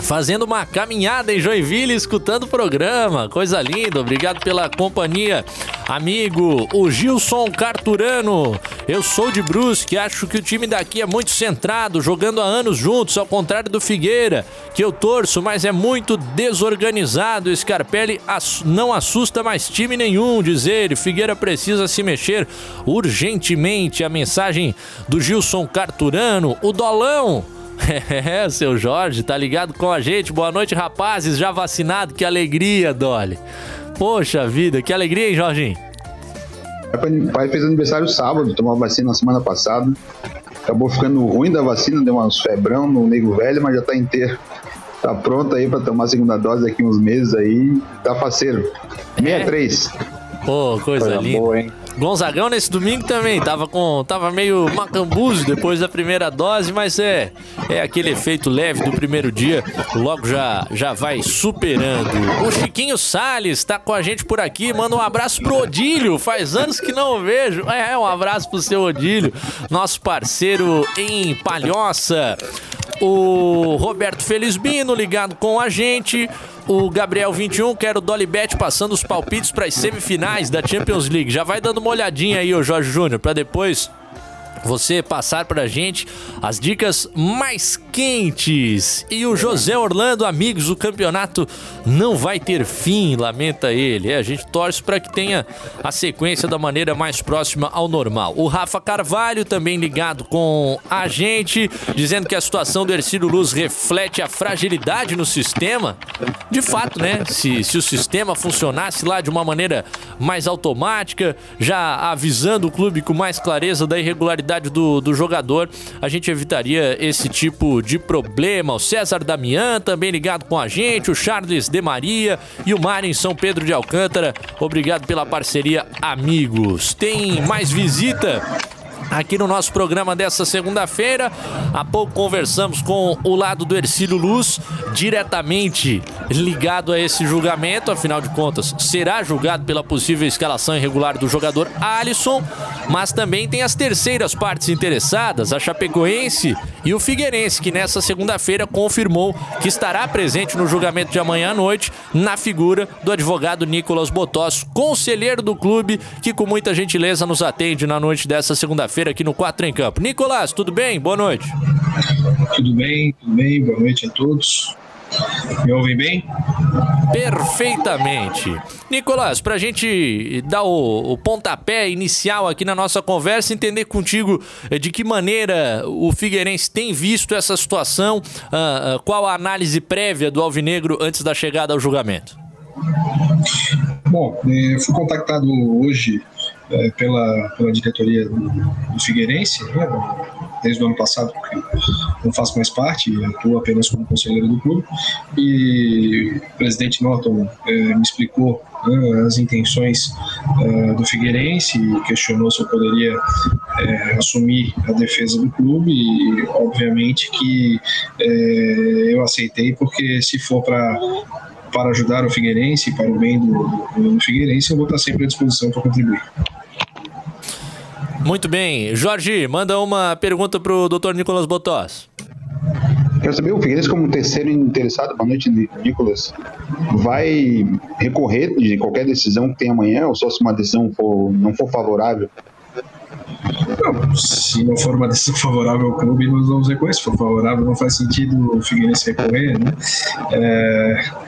fazendo uma caminhada em Joinville, escutando o programa. Coisa linda, obrigado pela companhia. Amigo, o Gilson Carturano. Eu sou de Brusque, acho que o time daqui é muito centrado, jogando há anos juntos, ao contrário do Figueira, que eu torço, mas é muito desorganizado. Scarpelli não assusta mais time nenhum, diz ele. Figueira precisa se mexer urgentemente. A mensagem do Gilson Carturano. O Dolão [LAUGHS] É, seu Jorge, tá ligado com a gente? Boa noite, rapazes, já vacinado, que alegria, Dolly. Poxa vida, que alegria, hein, Jorginho? O pai fez aniversário sábado, tomou a vacina na semana passada. Acabou ficando ruim da vacina, deu umas febrão no nego velho, mas já tá inteiro. Tá pronto aí pra tomar a segunda dose daqui uns meses aí. Tá faceiro. 63. Pô, coisa, coisa linda. Boa, hein? Gonzagão nesse domingo também tava com tava meio macambuzo depois da primeira dose, mas é é aquele efeito leve do primeiro dia, logo já já vai superando. O Chiquinho Sales tá com a gente por aqui, manda um abraço pro Odílio, faz anos que não vejo. É, um abraço pro seu Odílio, nosso parceiro em Palhoça. O Roberto Felizbino ligado com a gente. O Gabriel 21, quero o Dolibet passando os palpites para as semifinais da Champions League. Já vai dando uma olhadinha aí, o Jorge Júnior, para depois você passar pra gente as dicas mais quentes. E o José Orlando, amigos, o campeonato não vai ter fim, lamenta ele. É, a gente torce para que tenha a sequência da maneira mais próxima ao normal. O Rafa Carvalho também ligado com a gente, dizendo que a situação do Ercílio Luz reflete a fragilidade no sistema. De fato, né? Se, se o sistema funcionasse lá de uma maneira mais automática, já avisando o clube com mais clareza da irregularidade do, do jogador, a gente evitaria esse tipo de problema. O César Damian também ligado com a gente, o Charles de Maria e o Mário em São Pedro de Alcântara. Obrigado pela parceria, amigos. Tem mais visita aqui no nosso programa dessa segunda-feira. Há pouco conversamos com o lado do Ercílio Luz, diretamente ligado a esse julgamento, afinal de contas, será julgado pela possível escalação irregular do jogador Alisson, mas também tem as terceiras partes interessadas, a Chapecoense e o Figueirense, que nessa segunda-feira confirmou que estará presente no julgamento de amanhã à noite, na figura do advogado Nicolas Botós, conselheiro do clube, que com muita gentileza nos atende na noite dessa segunda-feira feira aqui no 4 em Campo. Nicolás, tudo bem? Boa noite. Tudo bem, tudo bem. Boa noite a todos. Me ouvem bem? Perfeitamente. Nicolás, para a gente dar o, o, pontapé inicial aqui na nossa conversa, entender contigo eh, de que maneira o Figueirense tem visto essa situação, uh, uh, qual a análise prévia do Alvinegro antes da chegada ao julgamento? Bom, eh, fui contactado hoje é, pela, pela diretoria do, Figueirense, né, desde o ano passado, porque não faço mais parte, atuo apenas como conselheiro do clube, e o presidente Norton é, me explicou né, as intenções é, do Figueirense questionou se eu poderia é, assumir a defesa do clube, e obviamente que é, eu aceitei, porque se for para para ajudar o Figueirense, para o bem do, do Figueirense, eu vou estar sempre à disposição para contribuir. Muito bem. Jorge, manda uma pergunta para o Dr. Nicolas Botós. Quero saber, o Figueirense como terceiro interessado, boa noite, Nicolas, vai recorrer de qualquer decisão que tem amanhã, ou só se uma decisão for, não for favorável? Não, se não for uma decisão [LAUGHS] favorável ao clube, nós vamos recorrer. Se for favorável, não faz sentido o Figueirense recorrer, né? É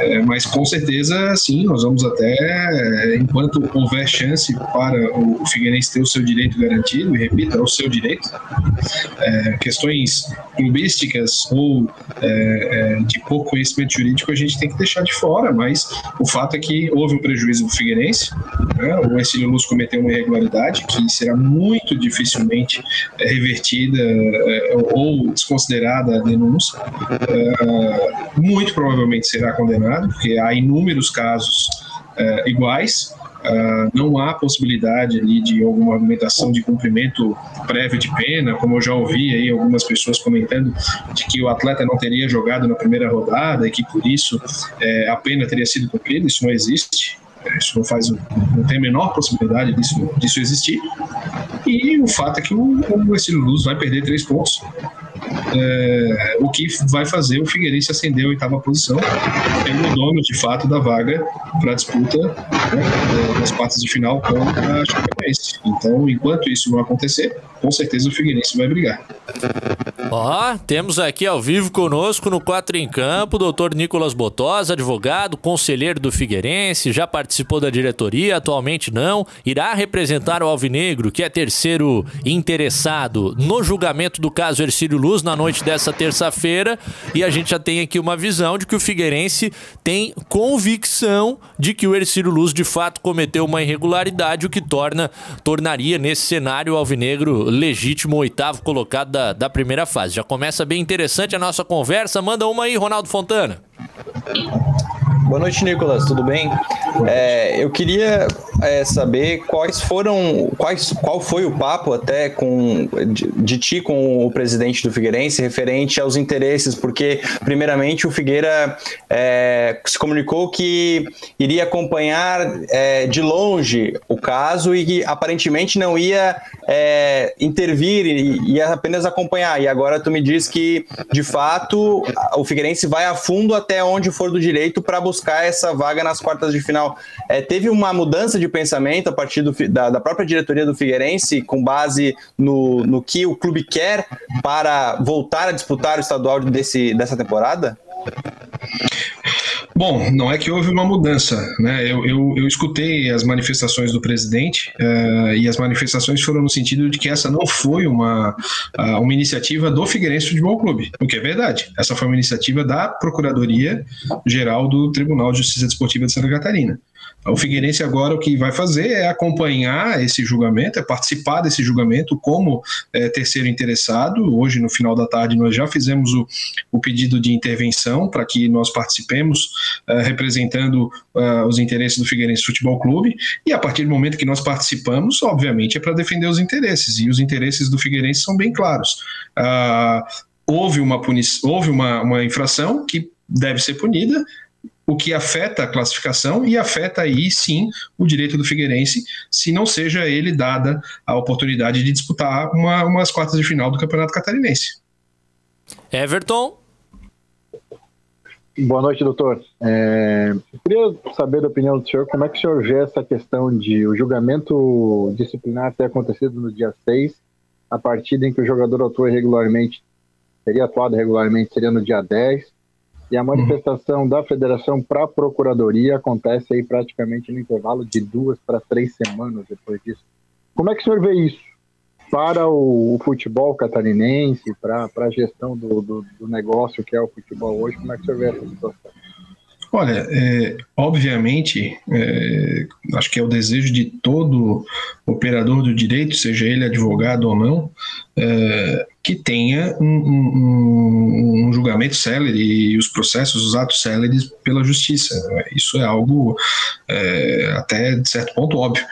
é, mas com certeza, sim, nós vamos até, enquanto houver chance para o Figueirense ter o seu direito garantido, e repito, é o seu direito, é, questões clubísticas ou é, é, de pouco conhecimento jurídico a gente tem que deixar de fora, mas o fato é que houve um prejuízo do Figueirense, né? o Ercílio Luz cometeu uma irregularidade que será muito dificilmente é, revertida é, ou desconsiderada a denúncia, muito provavelmente será condenado porque há inúmeros casos uh, iguais. Uh, não há possibilidade ali de alguma argumentação de cumprimento prévio de pena, como eu já ouvi aí algumas pessoas comentando de que o atleta não teria jogado na primeira rodada e que por isso é, a pena teria sido cumprida. Isso não existe. Isso não faz, não tem a menor possibilidade disso, disso existir. E o fato é que o, o Luz vai perder três pontos é, o que vai fazer o Figueirense acender a oitava posição, sendo o dono de fato da vaga para a disputa né, das partes de final com a Chapecoense. Então, enquanto isso não acontecer, com certeza o Figueirense vai brigar. Ó, temos aqui ao vivo conosco no Quatro em Campo, doutor Nicolas Botosa, advogado, conselheiro do Figueirense, já participou da diretoria, atualmente não, irá representar o Alvinegro, que é terceiro interessado no julgamento do caso Ercílio Luz na noite dessa terça-feira, e a gente já tem aqui uma visão de que o Figueirense tem convicção de que o Ercílio Luz de fato cometeu uma irregularidade, o que torna tornaria nesse cenário o Alvinegro legítimo oitavo colocado da, da primeira fase. Já começa bem interessante a nossa conversa. Manda uma aí, Ronaldo Fontana. Boa noite, Nicolas. Tudo bem? É, eu queria é, saber quais foram, quais, qual foi o papo até com de, de, ti com o presidente do Figueirense referente aos interesses, porque primeiramente o Figueira é, se comunicou que iria acompanhar é, de longe o caso e que aparentemente não ia é, intervir e ia apenas acompanhar. E agora tu me diz que de fato o Figueirense vai a fundo até onde for do direito para buscar buscar essa vaga nas quartas de final. É, teve uma mudança de pensamento a partir do, da, da, própria diretoria do Figueirense, com base no, no que o clube quer para voltar a disputar o estadual desse, dessa temporada? Bom, não é que houve uma mudança, né? Eu, eu, eu escutei as manifestações do presidente uh, e as manifestações foram no sentido de que essa não foi uma, uh, uma iniciativa do Figueirense Futebol Clube, o que é verdade. Essa foi uma iniciativa da Procuradoria Geral do Tribunal de Justiça Desportiva de Santa Catarina. O Figueirense agora o que vai fazer é acompanhar esse julgamento, é participar desse julgamento como é, terceiro interessado. Hoje, no final da tarde, nós já fizemos o, o pedido de intervenção para que nós participemos é, representando é, os interesses do Figueirense Futebol Clube. E a partir do momento que nós participamos, obviamente, é para defender os interesses. E os interesses do Figueirense são bem claros. Ah, houve uma, punição, houve uma, uma infração que deve ser punida, o que afeta a classificação e afeta aí sim o direito do Figueirense, se não seja ele dada a oportunidade de disputar uma, umas quartas de final do Campeonato Catarinense. Everton. Boa noite, doutor. É, eu queria saber da opinião do senhor, como é que o senhor vê essa questão de o julgamento disciplinar ter acontecido no dia 6, a partida em que o jogador atua regularmente, teria atuado regularmente, seria no dia 10, e a manifestação uhum. da federação para a procuradoria acontece aí praticamente no intervalo de duas para três semanas depois disso. Como é que o senhor vê isso para o, futebol catarinense, para a gestão do, do, do, negócio que é o futebol hoje? Como é que o senhor vê essa situação? Olha, é, obviamente, é, acho que é o desejo de todo operador do direito, seja ele advogado ou não, é, que tenha um, um, julgamento célere e os processos, os atos céleres pela justiça. Isso é algo é, até de certo ponto óbvio.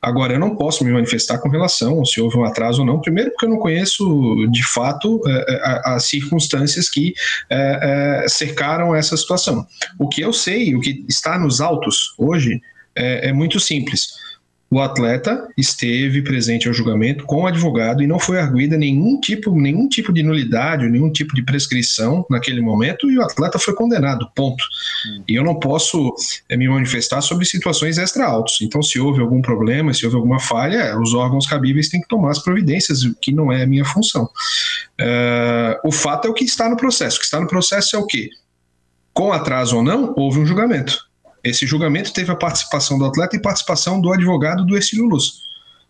Agora, eu não posso me manifestar com relação se houve um atraso ou não, primeiro porque eu não conheço de fato é, é as circunstâncias que é, cercaram essa situação. O que eu sei, o que está nos autos hoje, é, é muito simples o atleta esteve presente ao julgamento com o advogado e não foi arguída nenhum tipo, nenhum tipo de nulidade, nenhum tipo de prescrição naquele momento e o atleta foi condenado, ponto. Hum. E eu não posso é, me manifestar sobre situações extra-autos. Então, se houve algum problema, se houve alguma falha, os órgãos cabíveis têm que tomar as providências, o que não é a minha função. Uh, o fato é o que está no processo. O que está no processo é o quê? Com atraso ou não, houve um julgamento esse julgamento teve a participação do atleta e participação do advogado do Ercílio Luz.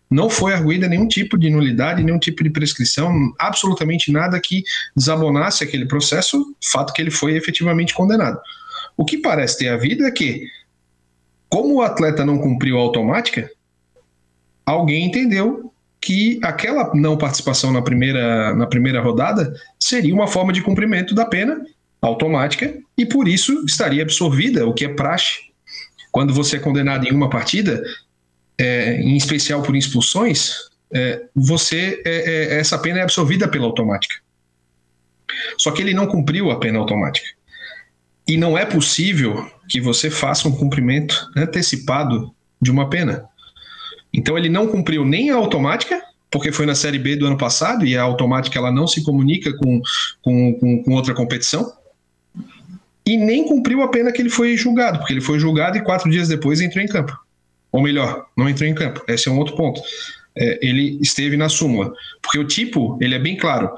Não foi arguída nenhum tipo de nulidade, nenhum tipo de prescrição, absolutamente nada que desabonasse aquele processo, fato que ele foi efetivamente condenado. O que parece ter havido é que, como o atleta não cumpriu a automática, alguém entendeu que aquela não participação na primeira, na primeira rodada seria uma forma de cumprimento da pena automática e por isso estaria absorvida, o que é praxe. Quando você é condenado em uma partida, é, em especial por expulsões, é, você é, é, essa pena é absorvida pela automática. Só que ele não cumpriu a pena automática. E não é possível que você faça um cumprimento antecipado de uma pena. Então ele não cumpriu nem a automática porque foi na Série B do ano passado e a automática ela não se comunica com, com, com, com outra competição. E nem cumpriu a pena que ele foi julgado, porque ele foi julgado e quatro dias depois entrou em campo. Ou melhor, não entrou em campo. Esse é um outro ponto. É, ele esteve na súmula. Porque o tipo, ele é bem claro,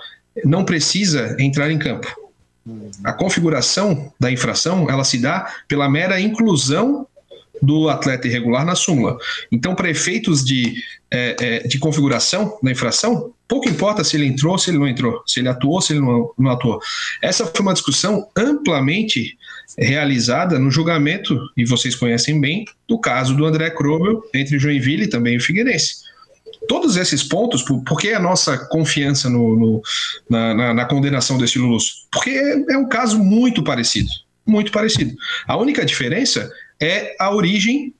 não precisa entrar em campo. A configuração da infração, ela se dá pela mera inclusão do atleta irregular na súmula. Então, para efeitos de, é, é, de configuração da infração, pouco importa se ele entrou, se ele não entrou, se ele atuou, se ele não, não atuou. Essa foi uma discussão amplamente realizada no julgamento, e vocês conhecem bem, do caso do André Krobel entre Joinville e também o Figueirense. Todos esses pontos, por, que a nossa confiança no, no na, na, na, condenação desse Lulus? Porque é, é um caso muito parecido, muito parecido. A única diferença é a origem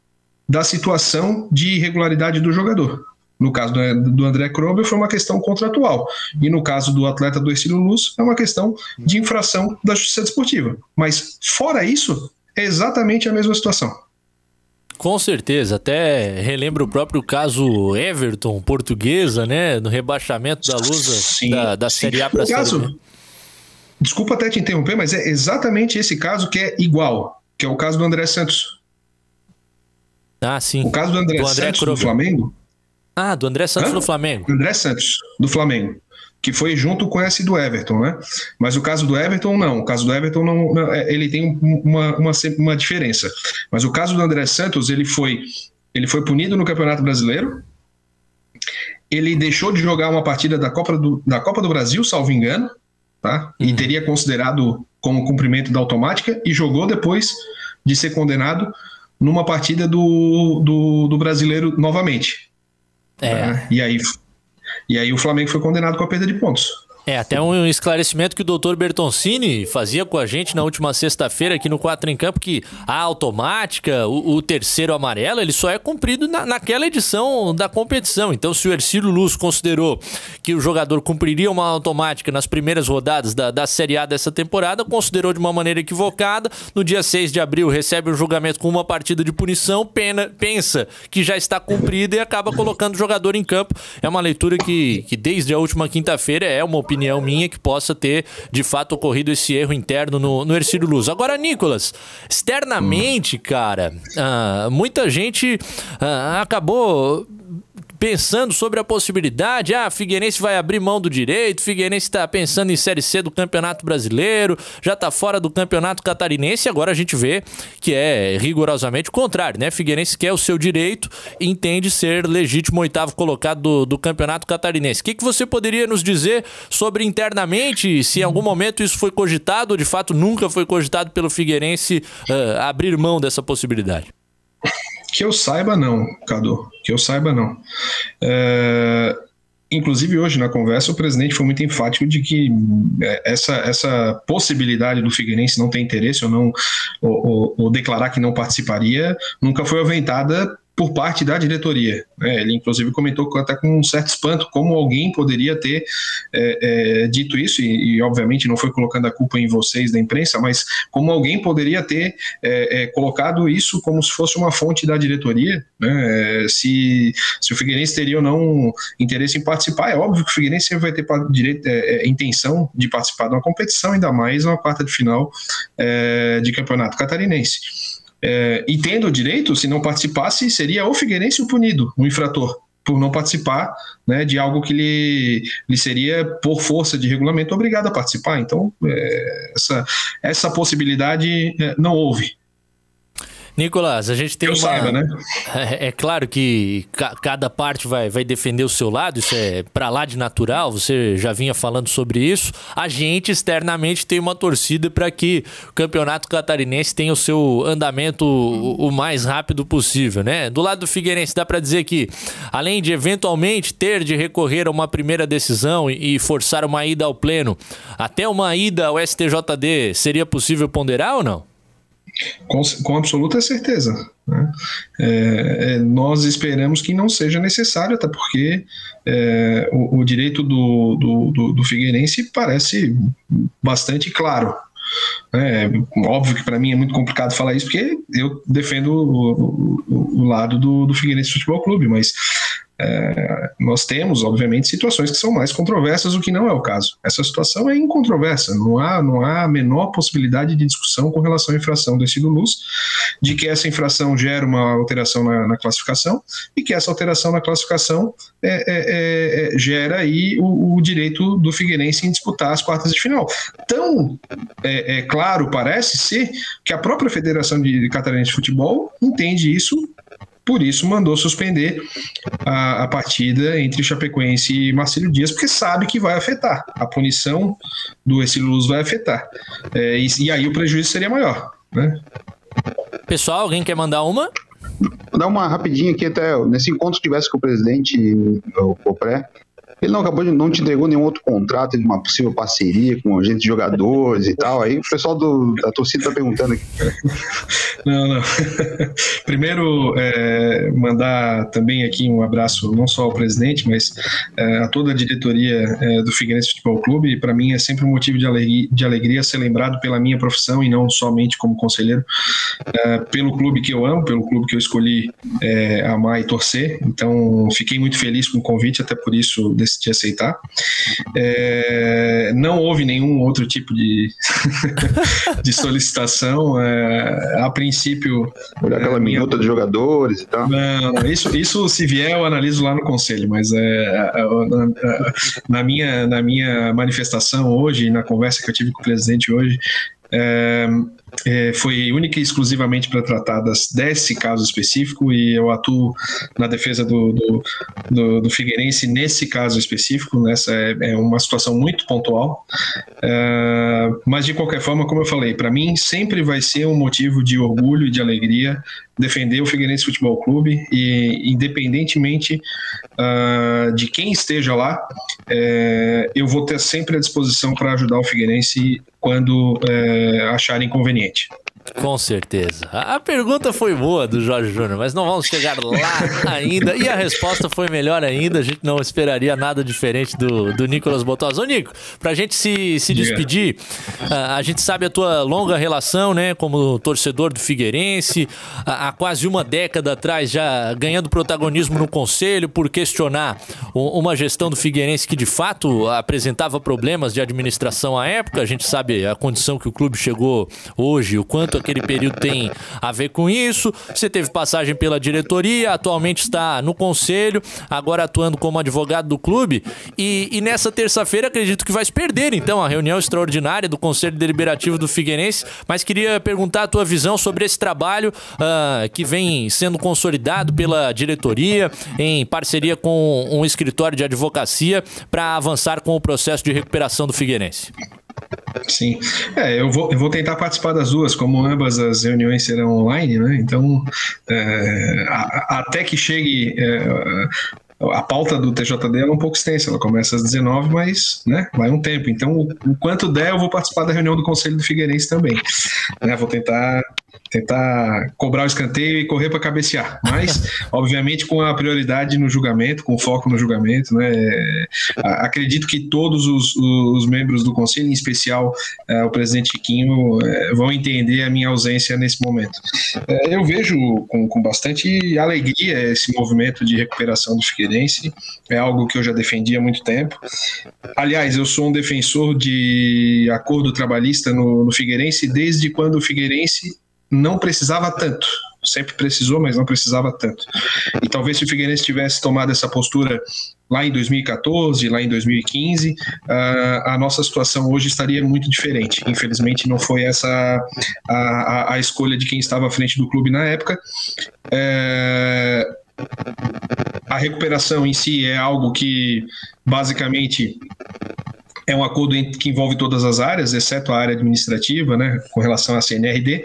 da situação de irregularidade do jogador. No caso do André Krobel foi uma questão contratual. E no caso do atleta do Estilo Luz, é uma questão de infração da justiça desportiva. Mas, fora isso, é exatamente a mesma situação. Com certeza, até relembra o próprio caso Everton, portuguesa, né? No rebaixamento da Lusa sim, da, da Série A para a Série B. Desculpa até te interromper, mas é exatamente esse caso que é igual, que é o caso do André Santos. Ah, sim. O caso do André, do André Santos do Flamengo. Ah, do André Santos Hã? do Flamengo. André Santos, do Flamengo. Que foi junto com esse do Everton, né? Mas o caso do Everton, não. O caso do Everton, não, não é, ele tem uma, uma, uma diferença. Mas o caso do André Santos, ele foi, ele foi punido no Campeonato Brasileiro. Ele deixou de jogar uma partida da Copa do, da Copa do Brasil, salvo engano, tá? E uhum. teria considerado como cumprimento da automática e jogou depois de ser condenado numa partida do, do, do brasileiro novamente. É. Né? E, aí, e aí o Flamengo foi condenado com a perda de pontos. É, até um esclarecimento que o doutor Bertoncini fazia com a gente na última sexta-feira aqui no 4 em Campo, que a automática, o, o terceiro amarelo, ele só é cumprido na, naquela edição da competição. Então, se o Ercílio Luz considerou que o jogador cumpriria uma automática nas primeiras rodadas da, da Série A dessa temporada, considerou de uma maneira equivocada. No dia 6 de abril, recebe um julgamento com uma partida de punição, pena, pensa que já está cumprida e acaba colocando o jogador em campo. É uma leitura que, que desde a última quinta-feira é uma opinião opinião minha, que possa ter de fato ocorrido esse erro interno no, no Ercílio Luz. Agora, Nicolas, externamente, cara, uh, muita gente uh, acabou pensando sobre a possibilidade, ah, Figueirense vai abrir mão do direito, Figueirense está pensando em Série C do Campeonato Brasileiro, já está fora do Campeonato Catarinense, agora a gente vê que é rigorosamente o contrário, né? Figueirense quer o seu direito e entende ser legítimo oitavo colocado do, do Campeonato Catarinense. O que, que você poderia nos dizer sobre internamente, se em algum momento isso foi cogitado ou de fato nunca foi cogitado pelo Figueirense uh, abrir mão dessa possibilidade? Que eu saiba, não, Cadu. Que eu saiba, não. É, inclusive, hoje na conversa, o presidente foi muito enfático de que é, essa, essa possibilidade do Figueirense não ter interesse ou não ou, ou, ou declarar que não participaria nunca foi aventada por parte da diretoria. Né? Ele, inclusive, comentou até com um certo espanto como alguém poderia ter é, é, dito isso, e, e, obviamente não foi colocando a culpa em vocês da imprensa, mas como alguém poderia ter é, é colocado isso como se fosse uma fonte da diretoria, né? É, se, se o Figueirense teria ou não interesse em participar. É óbvio que o Figueirense sempre vai ter direito, é, intenção de participar de uma competição, ainda mais uma quarta de final de campeonato catarinense. É, e tendo o direito, se não participasse, seria o Figueirense o punido, o infrator, por não participar né, de algo que lhe, lhe seria, por força de regulamento, obrigado a participar. Então, é, essa, essa possibilidade é, não houve. Nicolas, a gente tem Eu uma. Saiba, né? É, é, claro que ca cada parte vai, vai defender o seu lado, isso é para lá de natural, você já vinha falando sobre isso. A gente externamente tem uma torcida para que o campeonato catarinense tenha o seu andamento o, o, mais rápido possível, né? Do lado do Figueirense, dá para dizer que, além de eventualmente ter de recorrer a uma primeira decisão e, e forçar uma ida ao pleno, até uma ida ao STJD, seria possível ponderar ou não? Com, com absoluta certeza. Né? É, é, nós esperamos que não seja necessário, até porque é, o, o, direito do, do, do, do, Figueirense parece bastante claro. É, óbvio que para mim é muito complicado falar isso, porque eu defendo o, o, o lado do, do Figueirense Futebol Clube, mas É, nós temos, obviamente, situações que são mais controversas, o que não é o caso. Essa situação é incontroversa, não há, não há a menor possibilidade de discussão com relação à infração do estilo luz, de que essa infração gera uma alteração na, na classificação e que essa alteração na classificação é, é, é, gera aí o, o, direito do Figueirense em disputar as quartas de final. Tão é, é, claro parece ser que a própria Federação de Catarinense de Futebol entende isso por isso mandou suspender a, a, partida entre Chapecoense e Marcelo Dias, porque sabe que vai afetar. A punição do Exílio Luz vai afetar. É, e, e, aí o prejuízo seria maior. Né? Pessoal, alguém quer mandar uma? Vou dar uma rapidinha aqui até. Nesse encontro que tivesse com o presidente, o Copré, ele não acabou de não te entregou nenhum outro contrato de uma possível parceria com agente de jogadores e tal. Aí o pessoal do, da torcida tá perguntando aqui. [LAUGHS] Não, não. [LAUGHS] Primeiro, é, mandar também aqui um abraço não só ao presidente, mas é, a toda a diretoria é, do Figueirense Futebol Clube. Para mim é sempre um motivo de alegria, de alegria ser lembrado pela minha profissão e não somente como conselheiro, é, pelo clube que eu amo, pelo clube que eu escolhi é, amar e torcer. Então, fiquei muito feliz com o convite, até por isso decidi aceitar. É, não houve nenhum outro tipo de, [LAUGHS] de solicitação. É, a princípio. Olhar aquela minha... minuta de jogadores e tal. Não, isso, isso se vier, eu analiso lá no conselho, mas é, na, na, minha, na minha manifestação hoje, na conversa que eu tive com o presidente hoje, é, é, foi única e exclusivamente para tratar das, desse caso específico e eu atuo na defesa do, do, do, do Figueirense nesse caso específico. Nessa é, é uma situação muito pontual, é, mas de qualquer forma, como eu falei, para mim sempre vai ser um motivo de orgulho e de alegria defender o Figueirense Futebol Clube e independentemente uh, de quem esteja lá, é, eu vou ter sempre à disposição para ajudar o Figueirense quando é, acharem conveniente ambiente. Com certeza. A pergunta foi boa do Jorge Júnior, mas não vamos chegar lá ainda. E a resposta foi melhor ainda. A gente não esperaria nada diferente do, do Nicolas Botosa. Ô, Nico, pra gente se, se despedir, a, a, gente sabe a tua longa relação, né, como torcedor do Figueirense, há quase uma década atrás já ganhando protagonismo no conselho por questionar uma gestão do Figueirense que de fato apresentava problemas de administração à época. A gente sabe a condição que o clube chegou hoje, o quanto aquele período tem a ver com isso. Você teve passagem pela diretoria, atualmente está no conselho, agora atuando como advogado do clube. E, e nessa terça-feira acredito que vai se perder, então, a reunião extraordinária do Conselho Deliberativo do Figueirense. Mas queria perguntar a tua visão sobre esse trabalho uh, que vem sendo consolidado pela diretoria, em parceria com um escritório de advocacia, para avançar com o processo de recuperação do Figueirense. Sim, é, eu vou, eu vou tentar participar das duas, como ambas as reuniões serão online, né? Então, é, a, até que chegue é, a pauta do TJD é um pouco extensa, ela começa às 19, mas né, vai um tempo. Então, o, o quanto der, eu vou participar da reunião do Conselho do Figueirense também. Né, vou tentar tentar cobrar o escanteio e correr para cabecear. Mas, [LAUGHS] obviamente, com a prioridade no julgamento, com foco no julgamento. Né? Acredito que todos os, os membros do conselho, em especial é, o presidente Chiquinho, é, vão entender a minha ausência nesse momento. É, eu vejo com, com bastante alegria esse movimento de recuperação do Figueirense. É algo que eu já defendi há muito tempo. Aliás, eu sou um defensor de acordo trabalhista no, no Figueirense desde quando o Figueirense não precisava tanto. Sempre precisou, mas não precisava tanto. E talvez se o Figueirense tivesse tomado essa postura lá em 2014, lá em 2015, a nossa situação hoje estaria muito diferente. Infelizmente, não foi essa a, a, a escolha de quem estava à frente do clube na época. É, a recuperação em si é algo que basicamente é um acordo que envolve todas as áreas, exceto a área administrativa, né, com relação à CNRD.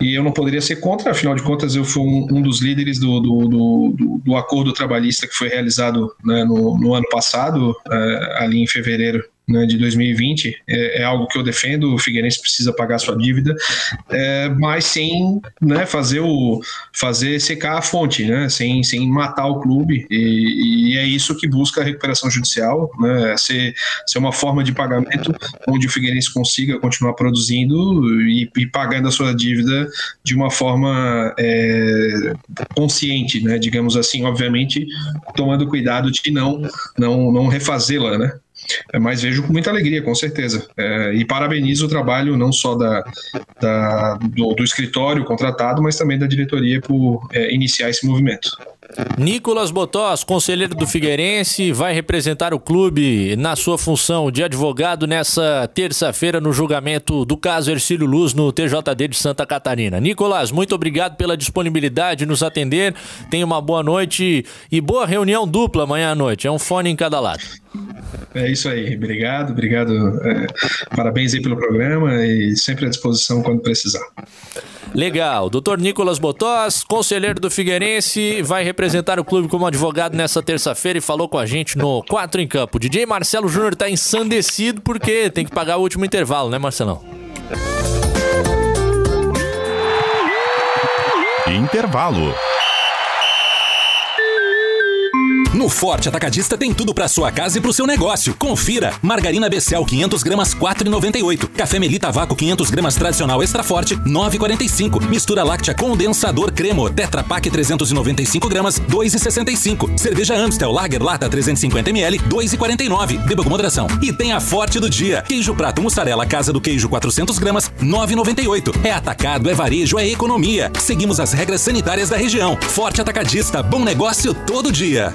E eu não poderia ser contra, afinal de contas, eu fui um, um dos líderes do, do, do, do, acordo trabalhista que foi realizado né, no, no, ano passado, uh, ali em fevereiro né, de 2020. É, é, algo que eu defendo, o Figueirense precisa pagar sua dívida, é, mas sem né, fazer, o, fazer secar a fonte, né, sem, sem matar o clube, e, e é isso que busca a recuperação judicial, né, ser, ser uma forma de pagamento onde o Figueirense consiga continuar produzindo e, e pagando a sua dívida de uma forma é, consciente, né, digamos assim, obviamente tomando cuidado de não, não, não refazê-la, né? É, mas vejo com muita alegria, com certeza. É, e parabenizo o trabalho não só da, da do, do, escritório contratado, mas também da diretoria por é, iniciar esse movimento. Nicolas Botós, conselheiro do Figueirense, vai representar o clube na sua função de advogado nessa terça-feira no julgamento do caso Ercílio Luz no TJD de Santa Catarina. Nicolas, muito obrigado pela disponibilidade de nos atender. Tenha uma boa noite e boa reunião dupla amanhã à noite. É um fone em cada lado. É isso aí, obrigado, obrigado. É, parabéns aí pelo programa e sempre à disposição quando precisar. Legal. Doutor Nicolas Botós, conselheiro do Figueirense, vai representar o clube como advogado nessa terça-feira e falou com a gente no 4 em Campo. DJ Marcelo Júnior está ensandecido porque tem que pagar o último intervalo, né, Marcelão? Intervalo. No Forte Atacadista tem tudo para sua casa e para o seu negócio. Confira: margarina Becel 500 gramas 4,98. Café Melita Vácuo 500 gramas tradicional extra forte 9,45. Mistura láctea condensador cremo Tetra Pak 395 gramas 2,65. Cerveja Amstel Lager Lata 350 ml 2,49. Beba com moderação. E tem a Forte do dia: queijo prato mussarela Casa do Queijo 400 gramas 9,98. É atacado, é varejo, é economia. Seguimos as regras sanitárias da região. Forte Atacadista, bom negócio todo dia.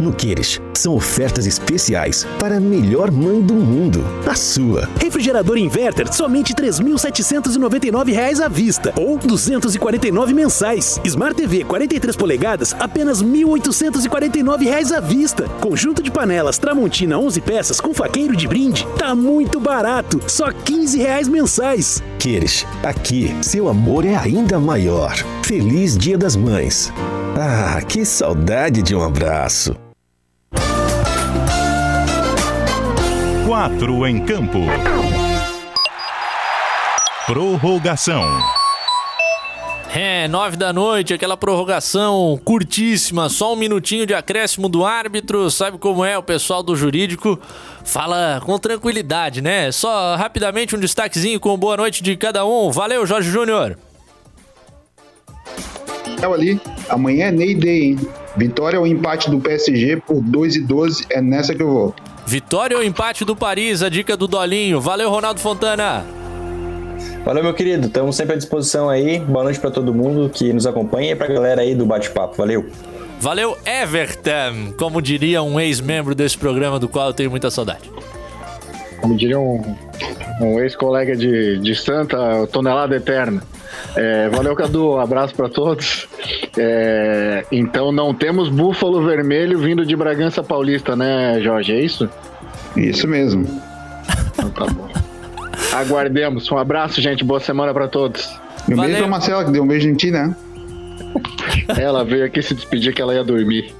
No Queires, são ofertas especiais para a melhor mãe do mundo, a sua. Refrigerador Inverter, somente R$ 3.799 à vista ou 249 mensais. Smart TV 43 polegadas, apenas R$ 1.849 à vista. Conjunto de panelas Tramontina 11 peças com faqueiro de brinde, tá muito barato, só 15 reais mensais. Queires, aqui seu amor é ainda maior. Feliz Dia das Mães. Ah, que saudade de um abraço. Quatro em campo. Prorrogação. É, nove da noite, aquela prorrogação curtíssima, só um minutinho de acréscimo do árbitro. Sabe como é o pessoal do jurídico? Fala com tranquilidade, né? Só rapidamente um destaquezinho com boa noite de cada um. Valeu, Jorge Júnior. Ali, amanhã é Ney Day, hein? Vitória ou empate do PSG por 2 e 12, é nessa que eu vou. Vitória ou empate do Paris, a dica do Dolinho. Valeu, Ronaldo Fontana. Valeu, meu querido. Estamos sempre à disposição aí. Boa noite para todo mundo que nos acompanha e para a galera aí do bate-papo. Valeu. Valeu, Everton, como diria um ex-membro desse programa do qual eu tenho muita saudade. Como diria um, um ex-colega de, de Santa, tonelada eterna. É, valeu, Cadu. Um abraço para todos. É, então, não temos búfalo vermelho vindo de Bragança Paulista, né, Jorge? É isso? Isso mesmo. Então, tá bom. Aguardemos. Um abraço, gente. Boa semana para todos. E um beijo pra Marcela, que deu um beijo em ti, né? Ela veio aqui se despedir que ela ia dormir.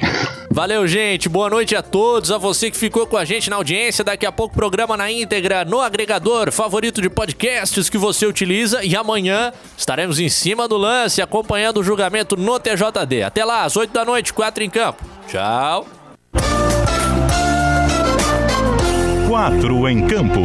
[LAUGHS] Valeu, gente. Boa noite a todos. A você que ficou com a gente na audiência. Daqui a pouco, programa na íntegra no agregador favorito de podcasts que você utiliza. E amanhã estaremos em cima do lance, acompanhando o julgamento no TJD. Até lá, às 8 da noite, 4 em campo. Tchau. 4 em campo.